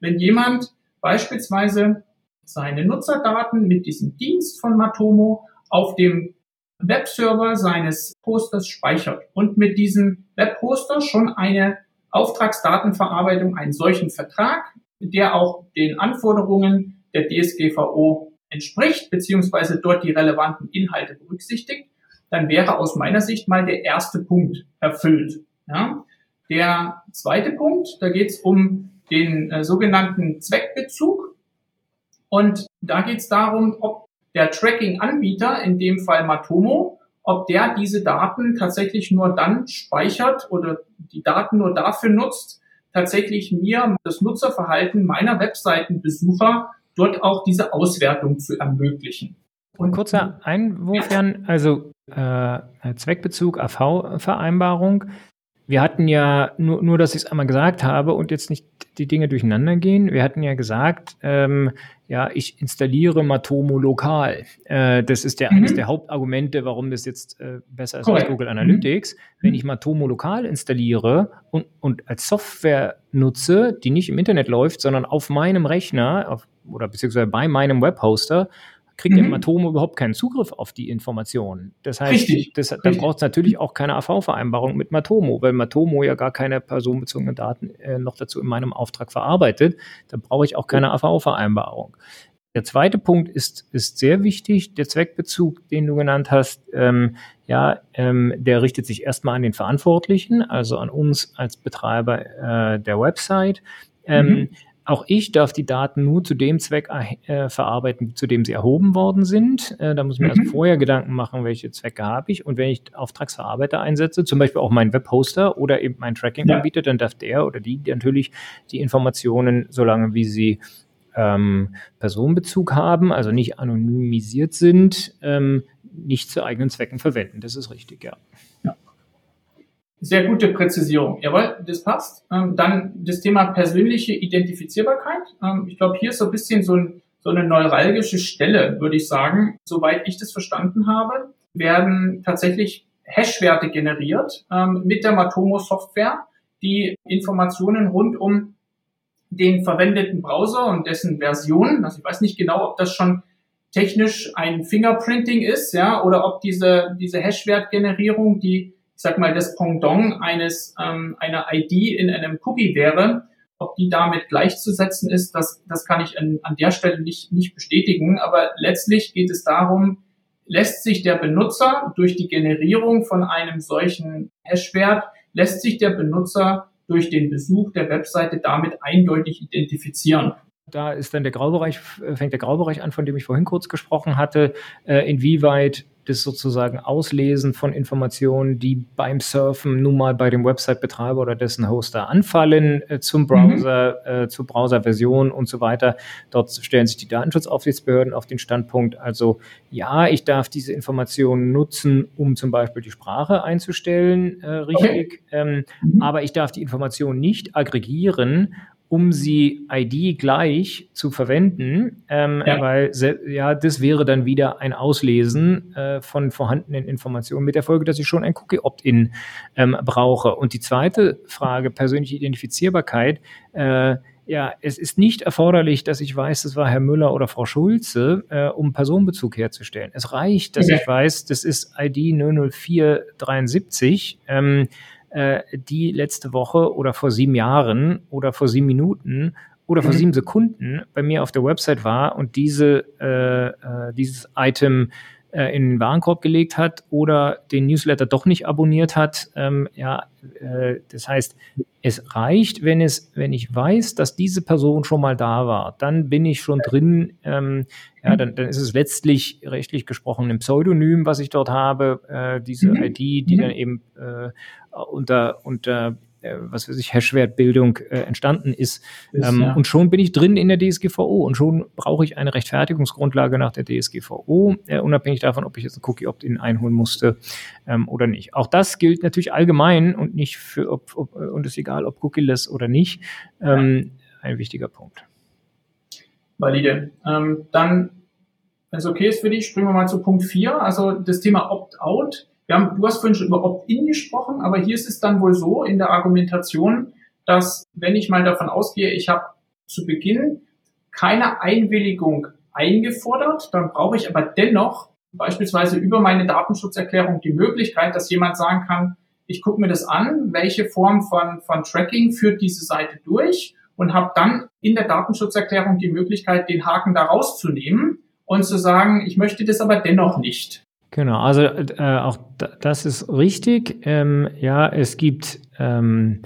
Wenn jemand beispielsweise seine Nutzerdaten mit diesem Dienst von Matomo auf dem Webserver seines Posters speichert und mit diesem Webhoster schon eine Auftragsdatenverarbeitung, einen solchen Vertrag, der auch den Anforderungen der DSGVO entspricht, beziehungsweise dort die relevanten Inhalte berücksichtigt, dann wäre aus meiner Sicht mal der erste Punkt erfüllt. Ja? Der zweite Punkt, da geht es um den äh, sogenannten Zweckbezug. Und da geht es darum, ob der Tracking-Anbieter, in dem Fall Matomo, ob der diese Daten tatsächlich nur dann speichert oder die Daten nur dafür nutzt, tatsächlich mir das Nutzerverhalten meiner Webseitenbesucher dort auch diese Auswertung zu ermöglichen. Und kurzer Einwurf, Jan, also äh, Zweckbezug, AV-Vereinbarung. Wir hatten ja, nur, nur dass ich es einmal gesagt habe und jetzt nicht die Dinge durcheinander gehen, wir hatten ja gesagt, ähm, ja, ich installiere Matomo lokal. Äh, das ist der, mhm. eines der Hauptargumente, warum das jetzt äh, besser ist cool. als Google Analytics. Mhm. Wenn ich Matomo lokal installiere und, und als Software nutze, die nicht im Internet läuft, sondern auf meinem Rechner auf, oder beziehungsweise bei meinem Webhoster, kriegt mhm. Matomo überhaupt keinen Zugriff auf die Informationen. Das heißt, Richtig. Das, dann braucht es natürlich auch keine AV-Vereinbarung mit Matomo, weil Matomo ja gar keine personenbezogenen Daten äh, noch dazu in meinem Auftrag verarbeitet. Da brauche ich auch keine AV-Vereinbarung. Der zweite Punkt ist, ist sehr wichtig. Der Zweckbezug, den du genannt hast, ähm, ja, ähm, der richtet sich erstmal an den Verantwortlichen, also an uns als Betreiber äh, der Website. Ähm, mhm. Auch ich darf die Daten nur zu dem Zweck äh, verarbeiten, zu dem sie erhoben worden sind. Äh, da muss ich mir mhm. also vorher Gedanken machen, welche Zwecke habe ich. Und wenn ich Auftragsverarbeiter einsetze, zum Beispiel auch meinen Webhoster oder eben meinen Tracking-Anbieter, ja. dann darf der oder die natürlich die Informationen, solange wie sie ähm, Personenbezug haben, also nicht anonymisiert sind, ähm, nicht zu eigenen Zwecken verwenden. Das ist richtig, ja. Sehr gute Präzisierung. Jawohl, das passt. Ähm, dann das Thema persönliche Identifizierbarkeit. Ähm, ich glaube, hier ist so ein bisschen so, ein, so eine neuralgische Stelle, würde ich sagen. Soweit ich das verstanden habe, werden tatsächlich Hash-Werte generiert ähm, mit der Matomo-Software, die Informationen rund um den verwendeten Browser und dessen Version, also ich weiß nicht genau, ob das schon technisch ein Fingerprinting ist, ja, oder ob diese, diese Hash-Wert-Generierung, die sag mal, das Pendant eines ähm, einer ID in einem Cookie wäre, ob die damit gleichzusetzen ist, das, das kann ich an, an der Stelle nicht, nicht bestätigen. Aber letztlich geht es darum, lässt sich der Benutzer durch die Generierung von einem solchen Hashwert, lässt sich der Benutzer durch den Besuch der Webseite damit eindeutig identifizieren. Da ist dann der Graubereich, fängt der Graubereich an, von dem ich vorhin kurz gesprochen hatte, äh, inwieweit das sozusagen Auslesen von Informationen, die beim Surfen nun mal bei dem Website-Betreiber oder dessen Hoster anfallen, äh, zum mhm. Browser, mhm. äh, zur Browser-Version und so weiter. Dort stellen sich die Datenschutzaufsichtsbehörden auf den Standpunkt, also ja, ich darf diese Informationen nutzen, um zum Beispiel die Sprache einzustellen, äh, richtig, okay. ähm, mhm. aber ich darf die Informationen nicht aggregieren um sie ID gleich zu verwenden, ähm, ja. weil ja, das wäre dann wieder ein Auslesen äh, von vorhandenen Informationen mit der Folge, dass ich schon ein Cookie-Opt-in ähm, brauche. Und die zweite Frage, persönliche Identifizierbarkeit, äh, ja, es ist nicht erforderlich, dass ich weiß, das war Herr Müller oder Frau Schulze, äh, um Personenbezug herzustellen. Es reicht, dass okay. ich weiß, das ist ID 00473. Ähm, äh, die letzte Woche oder vor sieben Jahren oder vor sieben Minuten oder vor mhm. sieben Sekunden bei mir auf der Website war und diese, äh, äh, dieses Item äh, in den Warenkorb gelegt hat oder den Newsletter doch nicht abonniert hat. Ähm, ja, äh, das heißt, es reicht, wenn es, wenn ich weiß, dass diese Person schon mal da war, dann bin ich schon drin. Ähm, ja, dann, dann ist es letztlich rechtlich gesprochen ein Pseudonym, was ich dort habe, äh, diese mhm. ID, die dann eben äh, unter, unter was weiß ich, Hashwertbildung äh, entstanden ist. ist ähm, ja. Und schon bin ich drin in der DSGVO und schon brauche ich eine Rechtfertigungsgrundlage nach der DSGVO, äh, unabhängig davon, ob ich jetzt ein Cookie-Opt-in einholen musste ähm, oder nicht. Auch das gilt natürlich allgemein und nicht für, ob, ob und ist egal, ob cookie-less oder nicht. Ähm. Ein wichtiger Punkt. Valide. Ähm, dann, wenn es okay ist für dich, springen wir mal zu Punkt 4, also das Thema Opt-out. Wir haben, du hast vorhin schon über Opt-in gesprochen, aber hier ist es dann wohl so in der Argumentation, dass wenn ich mal davon ausgehe, ich habe zu Beginn keine Einwilligung eingefordert, dann brauche ich aber dennoch beispielsweise über meine Datenschutzerklärung die Möglichkeit, dass jemand sagen kann, ich gucke mir das an, welche Form von, von Tracking führt diese Seite durch und habe dann in der Datenschutzerklärung die Möglichkeit, den Haken da rauszunehmen und zu sagen, ich möchte das aber dennoch nicht. Genau, also äh, auch das ist richtig. Ähm, ja, es gibt ähm,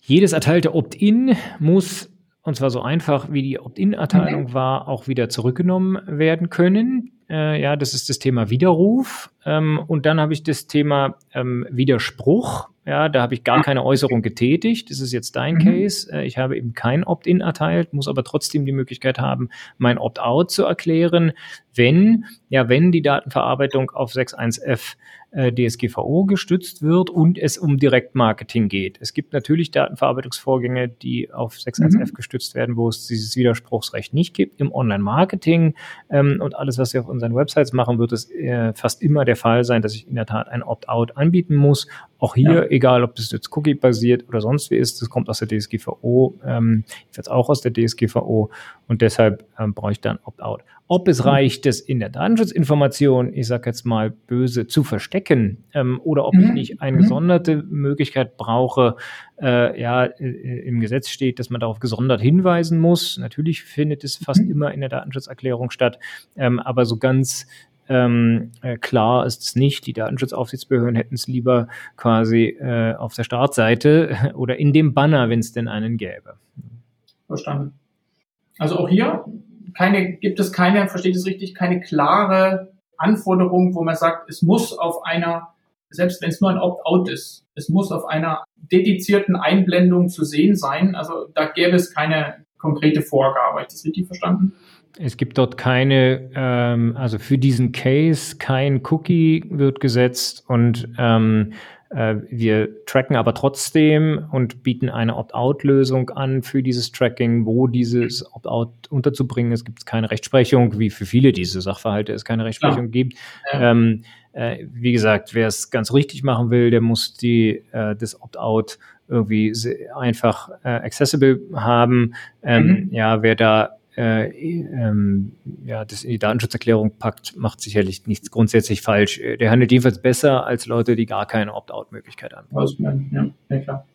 jedes erteilte Opt-in muss, und zwar so einfach wie die Opt-in-Erteilung mhm. war, auch wieder zurückgenommen werden können. Äh, ja, das ist das Thema Widerruf. Ähm, und dann habe ich das Thema ähm, Widerspruch. Ja, da habe ich gar keine Äußerung getätigt. Das ist jetzt dein mhm. Case. Äh, ich habe eben kein Opt-in erteilt, muss aber trotzdem die Möglichkeit haben, mein Opt-out zu erklären, wenn, ja, wenn die Datenverarbeitung auf 6.1f äh, DSGVO gestützt wird und es um Direktmarketing geht. Es gibt natürlich Datenverarbeitungsvorgänge, die auf 6.1f mhm. gestützt werden, wo es dieses Widerspruchsrecht nicht gibt. Im Online-Marketing ähm, und alles, was wir auf unseren Websites machen, wird es äh, fast immer der Fall sein, dass ich in der Tat ein Opt-out anbieten muss. Auch hier, ja. egal ob das jetzt Cookie-basiert oder sonst wie ist, das kommt aus der DSGVO, ähm, jetzt auch aus der DSGVO und deshalb ähm, brauche ich dann Opt-out. Ob es mhm. reicht, das in der Datenschutzinformation, ich sage jetzt mal böse, zu verstecken ähm, oder ob mhm. ich nicht eine mhm. gesonderte Möglichkeit brauche, äh, ja, äh, im Gesetz steht, dass man darauf gesondert hinweisen muss. Natürlich findet es fast mhm. immer in der Datenschutzerklärung statt, ähm, aber so ganz ähm, äh, klar ist es nicht. Die Datenschutzaufsichtsbehörden hätten es lieber quasi äh, auf der Startseite oder in dem Banner, wenn es denn einen gäbe. Verstanden. Also auch hier keine, gibt es keine, versteht es richtig, keine klare Anforderung, wo man sagt, es muss auf einer, selbst wenn es nur ein Opt-out ist, es muss auf einer dedizierten Einblendung zu sehen sein. Also da gäbe es keine konkrete Vorgabe. Habe ich das richtig verstanden? Es gibt dort keine, ähm, also für diesen Case kein Cookie wird gesetzt und ähm, äh, wir tracken aber trotzdem und bieten eine Opt-out-Lösung an für dieses Tracking, wo dieses Opt-out unterzubringen ist. Gibt es keine Rechtsprechung, wie für viele diese Sachverhalte es keine Rechtsprechung ja. gibt. Ja. Ähm, äh, wie gesagt, wer es ganz richtig machen will, der muss die, äh, das Opt-out irgendwie einfach äh, accessible haben. Ähm, mhm. Ja, wer da äh, ähm, ja, das in die Datenschutzerklärung packt, macht sicherlich nichts grundsätzlich falsch. Äh, der handelt jedenfalls besser als Leute, die gar keine Opt-out-Möglichkeit haben. Ja, klar.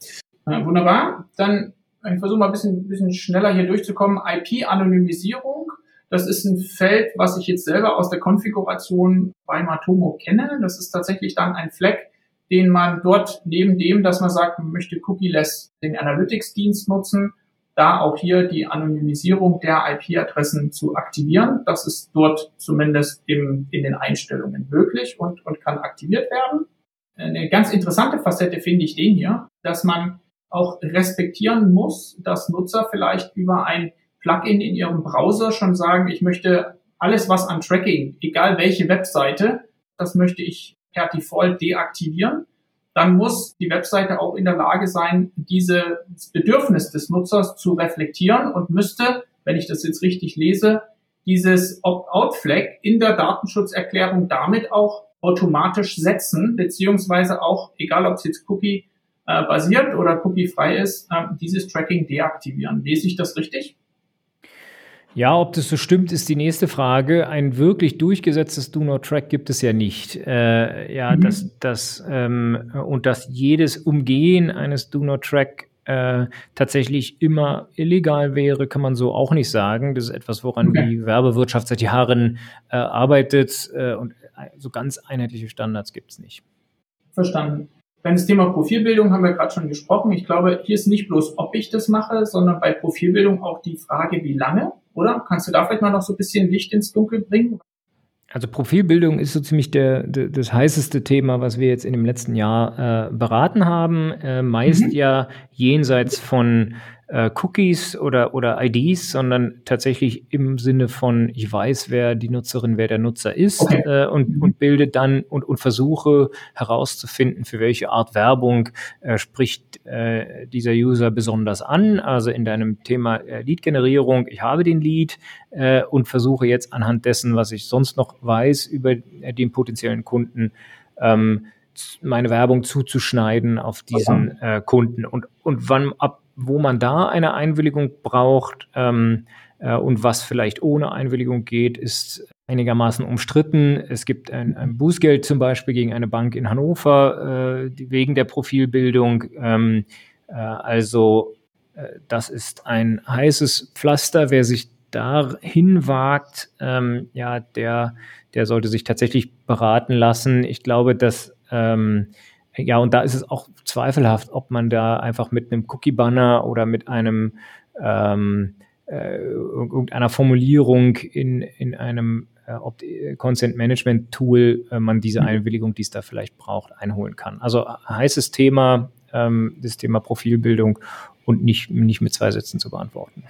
Äh, wunderbar. Dann ich versuche mal ein bisschen, bisschen schneller hier durchzukommen. IP-Anonymisierung. Das ist ein Feld, was ich jetzt selber aus der Konfiguration bei Matomo kenne. Das ist tatsächlich dann ein Fleck, den man dort neben dem, dass man sagt, man möchte cookie-less den Analytics-Dienst nutzen, da auch hier die Anonymisierung der IP-Adressen zu aktivieren. Das ist dort zumindest im, in den Einstellungen möglich und, und kann aktiviert werden. Eine ganz interessante Facette finde ich den hier, dass man auch respektieren muss, dass Nutzer vielleicht über ein Plugin in ihrem Browser schon sagen, ich möchte alles, was an Tracking, egal welche Webseite, das möchte ich per Default deaktivieren dann muss die Webseite auch in der Lage sein, dieses Bedürfnis des Nutzers zu reflektieren und müsste, wenn ich das jetzt richtig lese, dieses Opt-out-Flag in der Datenschutzerklärung damit auch automatisch setzen, beziehungsweise auch, egal ob es jetzt Cookie äh, basiert oder Cookie frei ist, äh, dieses Tracking deaktivieren. Lese ich das richtig? Ja, ob das so stimmt, ist die nächste Frage. Ein wirklich durchgesetztes Do Not Track gibt es ja nicht. Äh, ja, mhm. das, das ähm, und dass jedes Umgehen eines Do Not Track äh, tatsächlich immer illegal wäre, kann man so auch nicht sagen. Das ist etwas, woran okay. die Werbewirtschaft seit Jahren äh, arbeitet äh, und äh, so ganz einheitliche Standards gibt es nicht. Verstanden. Beim Thema Profilbildung haben wir gerade schon gesprochen. Ich glaube, hier ist nicht bloß, ob ich das mache, sondern bei Profilbildung auch die Frage, wie lange oder? Kannst du da vielleicht mal noch so ein bisschen Licht ins Dunkel bringen? Also Profilbildung ist so ziemlich der, der, das heißeste Thema, was wir jetzt in dem letzten Jahr äh, beraten haben. Äh, meist mhm. ja jenseits von äh, Cookies oder, oder IDs, sondern tatsächlich im Sinne von, ich weiß, wer die Nutzerin, wer der Nutzer ist okay. äh, und, mhm. und bilde dann und, und versuche herauszufinden, für welche Art Werbung äh, spricht äh, dieser User besonders an. Also in deinem Thema äh, Lead-Generierung, ich habe den Lead äh, und versuche jetzt anhand dessen, was ich sonst noch weiß über äh, den potenziellen Kunden, ähm, meine Werbung zuzuschneiden auf diesen äh, Kunden und, und wann ab wo man da eine Einwilligung braucht ähm, äh, und was vielleicht ohne Einwilligung geht, ist einigermaßen umstritten. Es gibt ein, ein Bußgeld zum Beispiel gegen eine Bank in Hannover äh, wegen der Profilbildung. Ähm, äh, also äh, das ist ein heißes Pflaster. Wer sich dahin wagt, ähm, ja, der, der sollte sich tatsächlich beraten lassen. Ich glaube, dass ähm, ja, und da ist es auch zweifelhaft, ob man da einfach mit einem Cookie-Banner oder mit einem ähm, äh, irgendeiner Formulierung in, in einem äh, Consent Management Tool äh, man diese mhm. Einwilligung, die es da vielleicht braucht, einholen kann. Also heißes Thema, ähm, das Thema Profilbildung und nicht, nicht mit zwei Sätzen zu beantworten.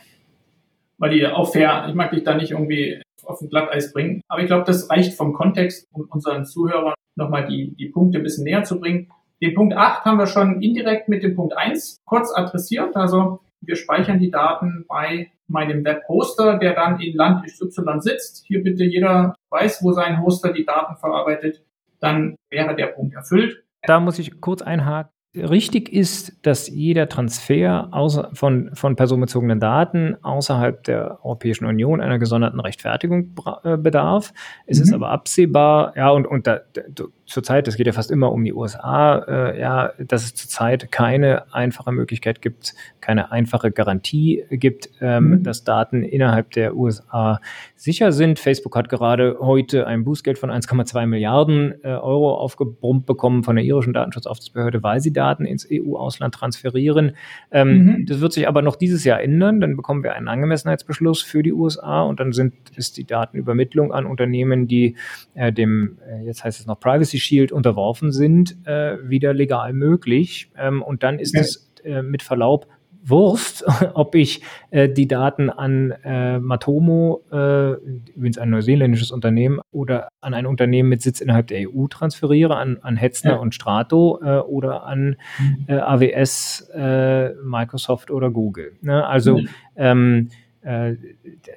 Weil die auch fair, ich mag dich da nicht irgendwie auf ein Glatteis bringen, aber ich glaube, das reicht vom Kontext, um unseren Zuhörern nochmal die, die Punkte ein bisschen näher zu bringen. Den Punkt 8 haben wir schon indirekt mit dem Punkt 1 kurz adressiert. Also wir speichern die Daten bei meinem Webhoster, der dann in Land XY sitzt. Hier bitte jeder weiß, wo sein Hoster die Daten verarbeitet. Dann wäre der Punkt erfüllt. Da muss ich kurz einhaken richtig ist, dass jeder Transfer außer, von, von personenbezogenen Daten außerhalb der Europäischen Union einer gesonderten Rechtfertigung äh, bedarf. Es mhm. ist aber absehbar, ja, und, und da, da, zurzeit, das geht ja fast immer um die USA, äh, ja, dass es zurzeit keine einfache Möglichkeit gibt, keine einfache Garantie gibt, ähm, mhm. dass Daten innerhalb der USA sicher sind. Facebook hat gerade heute ein Bußgeld von 1,2 Milliarden äh, Euro aufgebrummt bekommen von der irischen Datenschutzaufsichtsbehörde, weil sie Daten ins EU-Ausland transferieren. Ähm, mhm. Das wird sich aber noch dieses Jahr ändern. Dann bekommen wir einen Angemessenheitsbeschluss für die USA und dann sind, ist die Datenübermittlung an Unternehmen, die äh, dem, äh, jetzt heißt es noch Privacy Shield unterworfen sind, äh, wieder legal möglich. Ähm, und dann ist es äh, mit Verlaub Wurst, ob ich äh, die Daten an äh, Matomo, äh, übrigens ein neuseeländisches Unternehmen, oder an ein Unternehmen mit Sitz innerhalb der EU transferiere, an, an Hetzner ja. und Strato äh, oder an mhm. äh, AWS, äh, Microsoft oder Google. Ne? Also mhm. ähm, äh,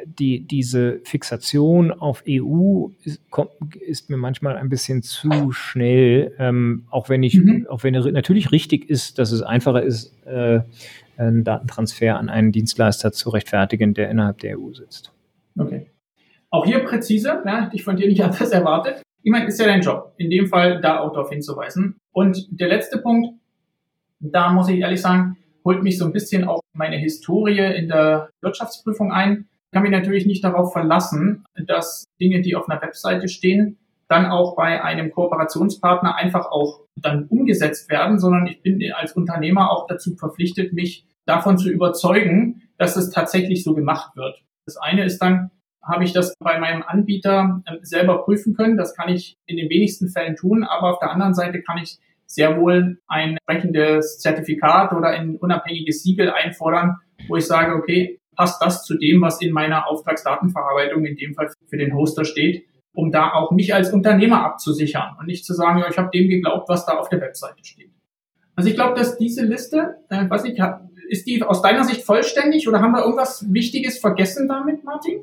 die, diese Fixation auf EU ist, kommt, ist, mir manchmal ein bisschen zu schnell, ähm, auch wenn ich, mhm. auch wenn natürlich richtig ist, dass es einfacher ist, äh, einen Datentransfer an einen Dienstleister zu rechtfertigen, der innerhalb der EU sitzt. Okay. Auch hier präzise, ja, hätte ich von dir nicht anders erwartet. Ich meine, ist ja dein Job, in dem Fall da auch darauf hinzuweisen. Und der letzte Punkt, da muss ich ehrlich sagen, holt mich so ein bisschen auch meine Historie in der Wirtschaftsprüfung ein. Ich kann mich natürlich nicht darauf verlassen, dass Dinge, die auf einer Webseite stehen, dann auch bei einem Kooperationspartner einfach auch dann umgesetzt werden, sondern ich bin als Unternehmer auch dazu verpflichtet, mich davon zu überzeugen, dass es tatsächlich so gemacht wird. Das eine ist dann, habe ich das bei meinem Anbieter äh, selber prüfen können. Das kann ich in den wenigsten Fällen tun, aber auf der anderen Seite kann ich sehr wohl ein entsprechendes Zertifikat oder ein unabhängiges Siegel einfordern, wo ich sage, okay, passt das zu dem, was in meiner Auftragsdatenverarbeitung in dem Fall für den Hoster steht, um da auch mich als Unternehmer abzusichern und nicht zu sagen, ja, ich habe dem geglaubt, was da auf der Webseite steht. Also ich glaube, dass diese Liste, äh, was ich ist die aus deiner Sicht vollständig oder haben wir irgendwas Wichtiges vergessen damit, Martin?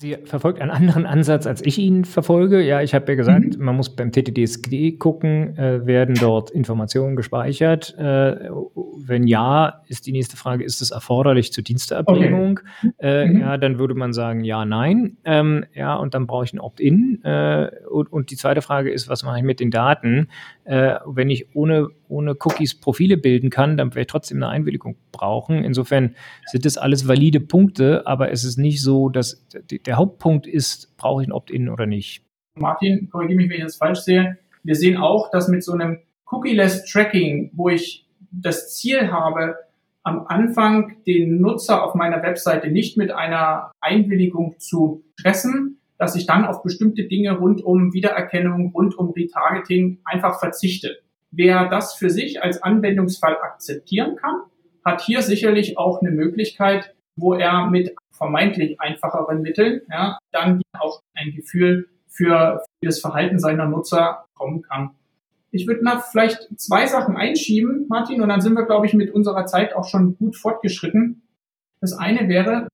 Sie verfolgt einen anderen Ansatz, als ich ihn verfolge. Ja, ich habe ja gesagt, mhm. man muss beim TTDSG gucken, äh, werden dort Informationen gespeichert? Äh, wenn ja, ist die nächste Frage, ist es erforderlich zur Diensteerbringung? Okay. Äh, mhm. Ja, dann würde man sagen, ja, nein. Ähm, ja, und dann brauche ich ein Opt-in. Äh, und, und, die zweite Frage ist, was mache ich mit den Daten? Äh, wenn ich ohne, ohne Cookies Profile bilden kann, dann werde ich trotzdem eine Einwilligung brauchen. Insofern sind das alles valide Punkte, aber es ist nicht so, dass der Hauptpunkt ist, brauche ich ein Opt-in oder nicht. Martin, korrigiere mich, wenn ich das falsch sehe. Wir sehen auch, dass mit so einem Cookie-less Tracking, wo ich das Ziel habe, am Anfang den Nutzer auf meiner Webseite nicht mit einer Einwilligung zu stressen, dass ich dann auf bestimmte Dinge rund um Wiedererkennung, rund um Retargeting einfach verzichte. Wer das für sich als Anwendungsfall akzeptieren kann, hat hier sicherlich auch eine Möglichkeit, wo er mit vermeintlich einfacheren Mitteln ja, dann auch ein Gefühl für, das Verhalten seiner Nutzer kommen kann. Ich würde noch vielleicht zwei Sachen einschieben, Martin, und dann sind wir, glaube ich, mit unserer Zeit auch schon gut fortgeschritten. Das eine wäre,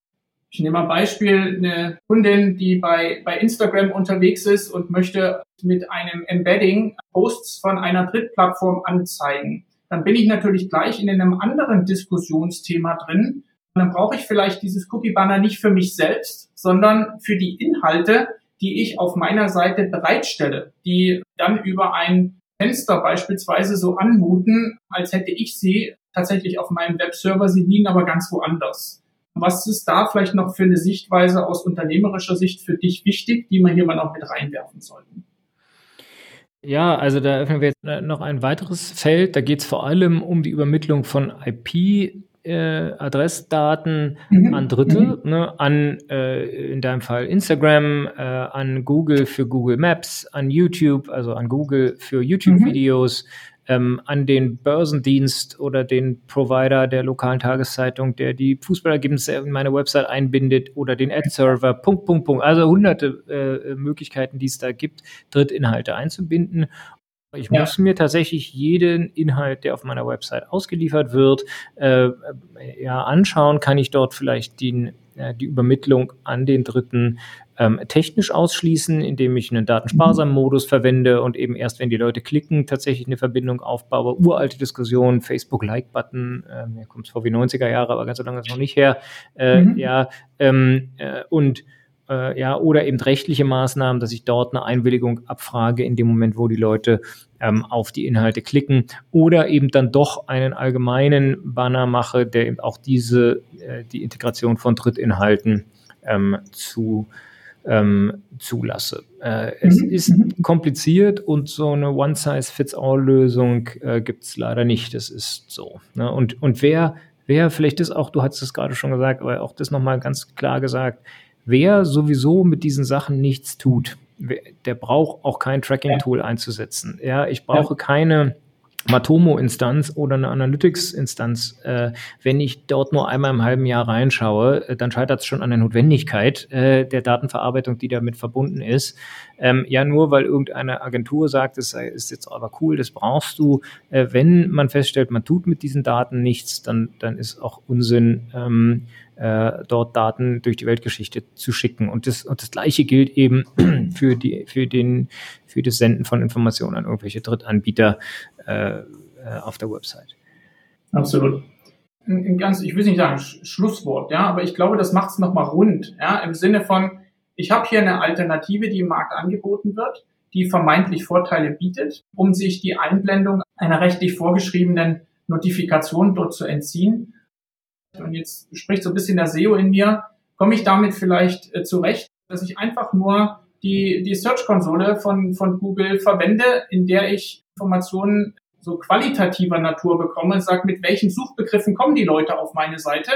ich nehme mal Beispiel, eine Kundin, die bei, bei Instagram unterwegs ist und möchte mit einem Embedding Posts von einer Drittplattform anzeigen. Dann bin ich natürlich gleich in einem anderen Diskussionsthema drin. Und dann brauche ich vielleicht dieses Cookie-Banner nicht für mich selbst, sondern für die Inhalte, die ich auf meiner Seite bereitstelle, die dann über ein Fenster beispielsweise so anmuten, als hätte ich sie tatsächlich auf meinem Webserver, sie liegen aber ganz woanders. Was ist da vielleicht noch für eine Sichtweise aus unternehmerischer Sicht für dich wichtig, die wir hier mal noch mit reinwerfen sollten? Ja, also da öffnen wir jetzt noch ein weiteres Feld. Da geht es vor allem um die Übermittlung von IP äh, Adressdaten mhm. an Dritte, mhm. ne, an äh, in deinem Fall Instagram, äh, an Google für Google Maps, an YouTube, also an Google für YouTube-Videos, mhm. Ähm, an den Börsendienst oder den Provider der lokalen Tageszeitung, der die Fußballergebnisse in meine Website einbindet oder den Ad-Server, Punkt, Punkt, Punkt. Also hunderte äh, Möglichkeiten, die es da gibt, Drittinhalte einzubinden. Ich ja. muss mir tatsächlich jeden Inhalt, der auf meiner Website ausgeliefert wird, äh, ja, anschauen. Kann ich dort vielleicht die, äh, die Übermittlung an den Dritten ähm, technisch ausschließen, indem ich einen datensparsamen mhm. Modus verwende und eben erst, wenn die Leute klicken, tatsächlich eine Verbindung aufbaue. Uralte Diskussion, Facebook-Like-Button, äh, mir kommt es vor wie 90er Jahre, aber ganz so lange ist noch nicht her. Äh, mhm. Ja, ähm, äh, und äh, ja, oder eben rechtliche Maßnahmen, dass ich dort eine Einwilligung abfrage in dem Moment, wo die Leute ähm, auf die Inhalte klicken, oder eben dann doch einen allgemeinen Banner mache, der eben auch diese, äh, die Integration von Drittinhalten ähm, zu ähm, zulasse. Äh, es mhm. ist mhm. kompliziert und so eine One-Size-Fits-All-Lösung äh, gibt es leider nicht. Das ist so. Ne? Und, und wer, wer vielleicht ist auch, du hast es gerade schon gesagt, aber auch das nochmal ganz klar gesagt, Wer sowieso mit diesen Sachen nichts tut, der braucht auch kein Tracking-Tool einzusetzen. Ja, ich brauche ja. keine Matomo-Instanz oder eine Analytics-Instanz, äh, wenn ich dort nur einmal im halben Jahr reinschaue, äh, dann scheitert es schon an der Notwendigkeit äh, der Datenverarbeitung, die damit verbunden ist. Ähm, ja, nur weil irgendeine Agentur sagt, das ist jetzt aber cool, das brauchst du. Äh, wenn man feststellt, man tut mit diesen Daten nichts, dann, dann ist auch Unsinn, ähm, äh, dort Daten durch die Weltgeschichte zu schicken. Und das, und das Gleiche gilt eben für, die, für, den, für das Senden von Informationen an irgendwelche Drittanbieter äh, äh auf der Website. Absolut. Ganz, ich will nicht sagen Schlusswort, ja, aber ich glaube, das macht es nochmal rund, ja, im Sinne von, ich habe hier eine Alternative, die im Markt angeboten wird, die vermeintlich Vorteile bietet, um sich die Einblendung einer rechtlich vorgeschriebenen Notifikation dort zu entziehen und jetzt spricht so ein bisschen der SEO in mir, komme ich damit vielleicht äh, zurecht, dass ich einfach nur die, die Search-Konsole von, von Google verwende, in der ich Informationen so qualitativer Natur bekomme, sage, mit welchen Suchbegriffen kommen die Leute auf meine Seite.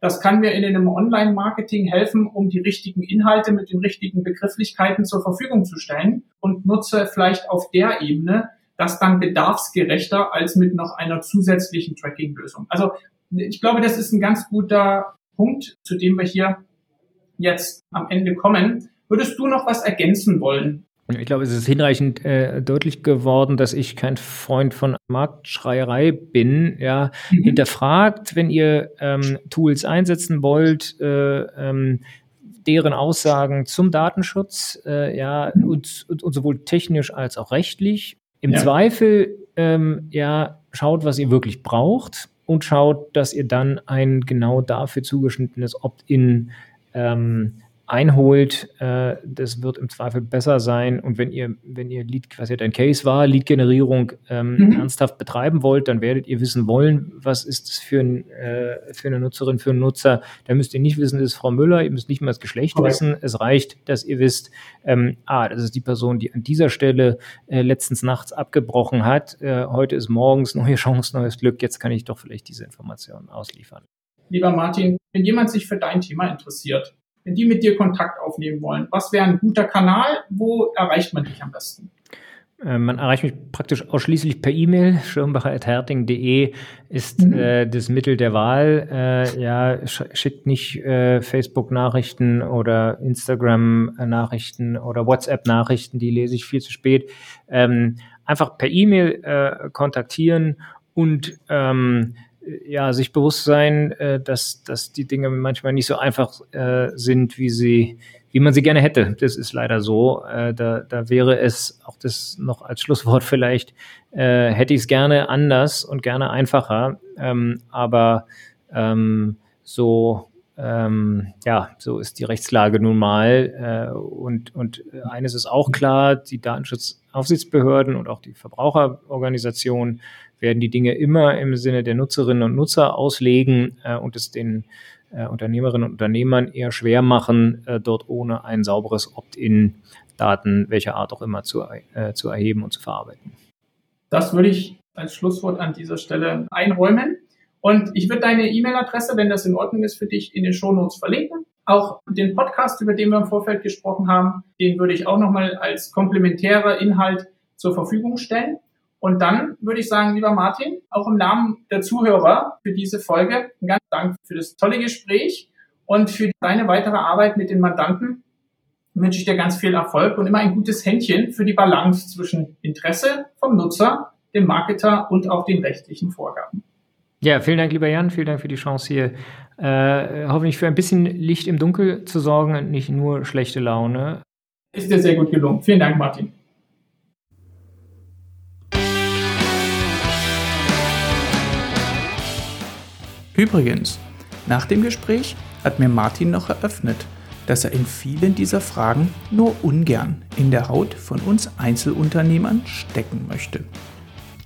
Das kann mir in einem Online-Marketing helfen, um die richtigen Inhalte mit den richtigen Begrifflichkeiten zur Verfügung zu stellen und nutze vielleicht auf der Ebene das dann bedarfsgerechter als mit noch einer zusätzlichen Tracking-Lösung. Also ich glaube, das ist ein ganz guter Punkt, zu dem wir hier jetzt am Ende kommen. Würdest du noch was ergänzen wollen? Ich glaube, es ist hinreichend äh, deutlich geworden, dass ich kein Freund von Marktschreierei bin. Ja, mhm. hinterfragt, wenn ihr ähm, Tools einsetzen wollt, äh, ähm, deren Aussagen zum Datenschutz, äh, ja, und, und, und, sowohl technisch als auch rechtlich. Im ja. Zweifel, ähm, ja, schaut, was ihr wirklich braucht und schaut, dass ihr dann ein genau dafür zugeschnittenes Opt-in ähm, einholt, äh, das wird im Zweifel besser sein. Und wenn ihr, wenn ihr Lead, was ja dein Case war, Lead-Generierung ähm, mhm. ernsthaft betreiben wollt, dann werdet ihr wissen wollen, was ist es für, ein, äh, für eine Nutzerin, für einen Nutzer. Da müsst ihr nicht wissen, das ist Frau Müller, ihr müsst nicht mal das Geschlecht okay. wissen. Es reicht, dass ihr wisst, ähm, ah, das ist die Person, die an dieser Stelle äh, letztens nachts abgebrochen hat. Äh, heute ist morgens neue Chance, neues Glück. Jetzt kann ich doch vielleicht diese Informationen ausliefern. Lieber Martin, wenn jemand sich für dein Thema interessiert, wenn die mit dir Kontakt aufnehmen wollen? Was wäre ein guter Kanal? Wo erreicht man dich am besten? Äh, man erreicht mich praktisch ausschließlich per E-Mail. Schirmbacher.herting.de ist mhm. äh, das Mittel der Wahl. Äh, ja, sch schickt nicht äh, Facebook-Nachrichten oder Instagram-Nachrichten oder WhatsApp-Nachrichten, die lese ich viel zu spät. Ähm, einfach per E-Mail äh, kontaktieren und ähm, ja, sich bewusst sein, äh, dass, dass die Dinge manchmal nicht so einfach äh, sind, wie sie, wie man sie gerne hätte. Das ist leider so. Äh, da, da wäre es, auch das noch als Schlusswort vielleicht, hätte ich es gerne anders und gerne einfacher. Ähm, aber ähm, so, ähm, ja, so ist die Rechtslage nun mal. Und, und eines ist auch klar, die Datenschutzaufsichtsbehörden und auch die Verbraucherorganisationen werden die Dinge immer im Sinne der Nutzerinnen und Nutzer auslegen äh, und es den äh, Unternehmerinnen und Unternehmern eher schwer machen, äh, dort ohne ein sauberes Opt-in Daten welcher Art auch immer zu, äh, zu erheben und zu verarbeiten. Das würde ich als Schlusswort an dieser Stelle einräumen. Und ich würde deine E-Mail-Adresse, wenn das in Ordnung ist für dich, in den Shownotes verlinken. Auch den Podcast, über den wir im Vorfeld gesprochen haben, den würde ich auch nochmal als komplementärer Inhalt zur Verfügung stellen. Und dann würde ich sagen, lieber Martin, auch im Namen der Zuhörer für diese Folge, ganz Dank für das tolle Gespräch und für deine weitere Arbeit mit den Mandanten wünsche ich dir ganz viel Erfolg und immer ein gutes Händchen für die Balance zwischen Interesse vom Nutzer, dem Marketer und auch den rechtlichen Vorgaben. Ja, vielen Dank, lieber Jan. Vielen Dank für die Chance hier, äh, hoffentlich für ein bisschen Licht im Dunkel zu sorgen und nicht nur schlechte Laune. Ist dir sehr gut gelungen. Vielen Dank, Martin. Übrigens, nach dem Gespräch hat mir Martin noch eröffnet, dass er in vielen dieser Fragen nur ungern in der Haut von uns Einzelunternehmern stecken möchte.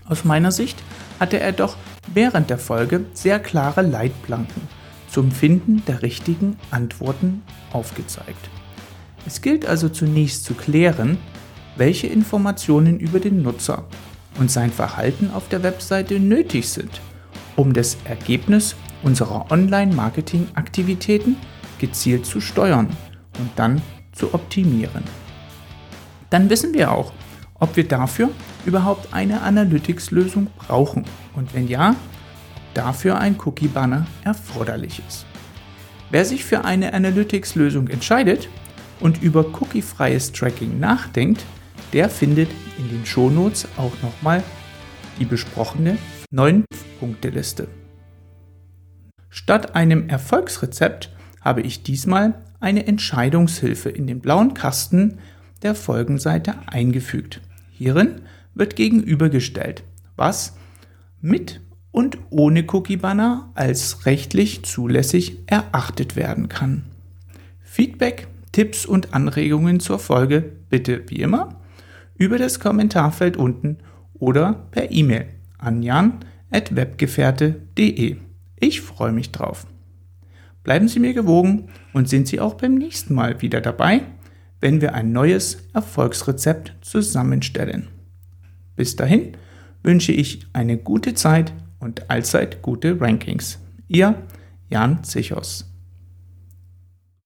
Aus meiner Sicht hatte er doch während der Folge sehr klare Leitplanken zum Finden der richtigen Antworten aufgezeigt. Es gilt also zunächst zu klären, welche Informationen über den Nutzer und sein Verhalten auf der Webseite nötig sind, um das Ergebnis unserer Online-Marketing-Aktivitäten gezielt zu steuern und dann zu optimieren. Dann wissen wir auch, ob wir dafür überhaupt eine Analytics-Lösung brauchen und wenn ja, ob dafür ein Cookie-Banner erforderlich ist. Wer sich für eine Analytics-Lösung entscheidet und über cookiefreies Tracking nachdenkt, der findet in den Shownotes auch nochmal die besprochene 9-Punkte-Liste. Statt einem Erfolgsrezept habe ich diesmal eine Entscheidungshilfe in den blauen Kasten der Folgenseite eingefügt. Hierin wird gegenübergestellt, was mit und ohne Cookie Banner als rechtlich zulässig erachtet werden kann. Feedback, Tipps und Anregungen zur Folge bitte wie immer über das Kommentarfeld unten oder per E-Mail an jan.webgefährte.de. Ich freue mich drauf. Bleiben Sie mir gewogen und sind Sie auch beim nächsten Mal wieder dabei, wenn wir ein neues Erfolgsrezept zusammenstellen. Bis dahin wünsche ich eine gute Zeit und allzeit gute Rankings. Ihr Jan Zichos.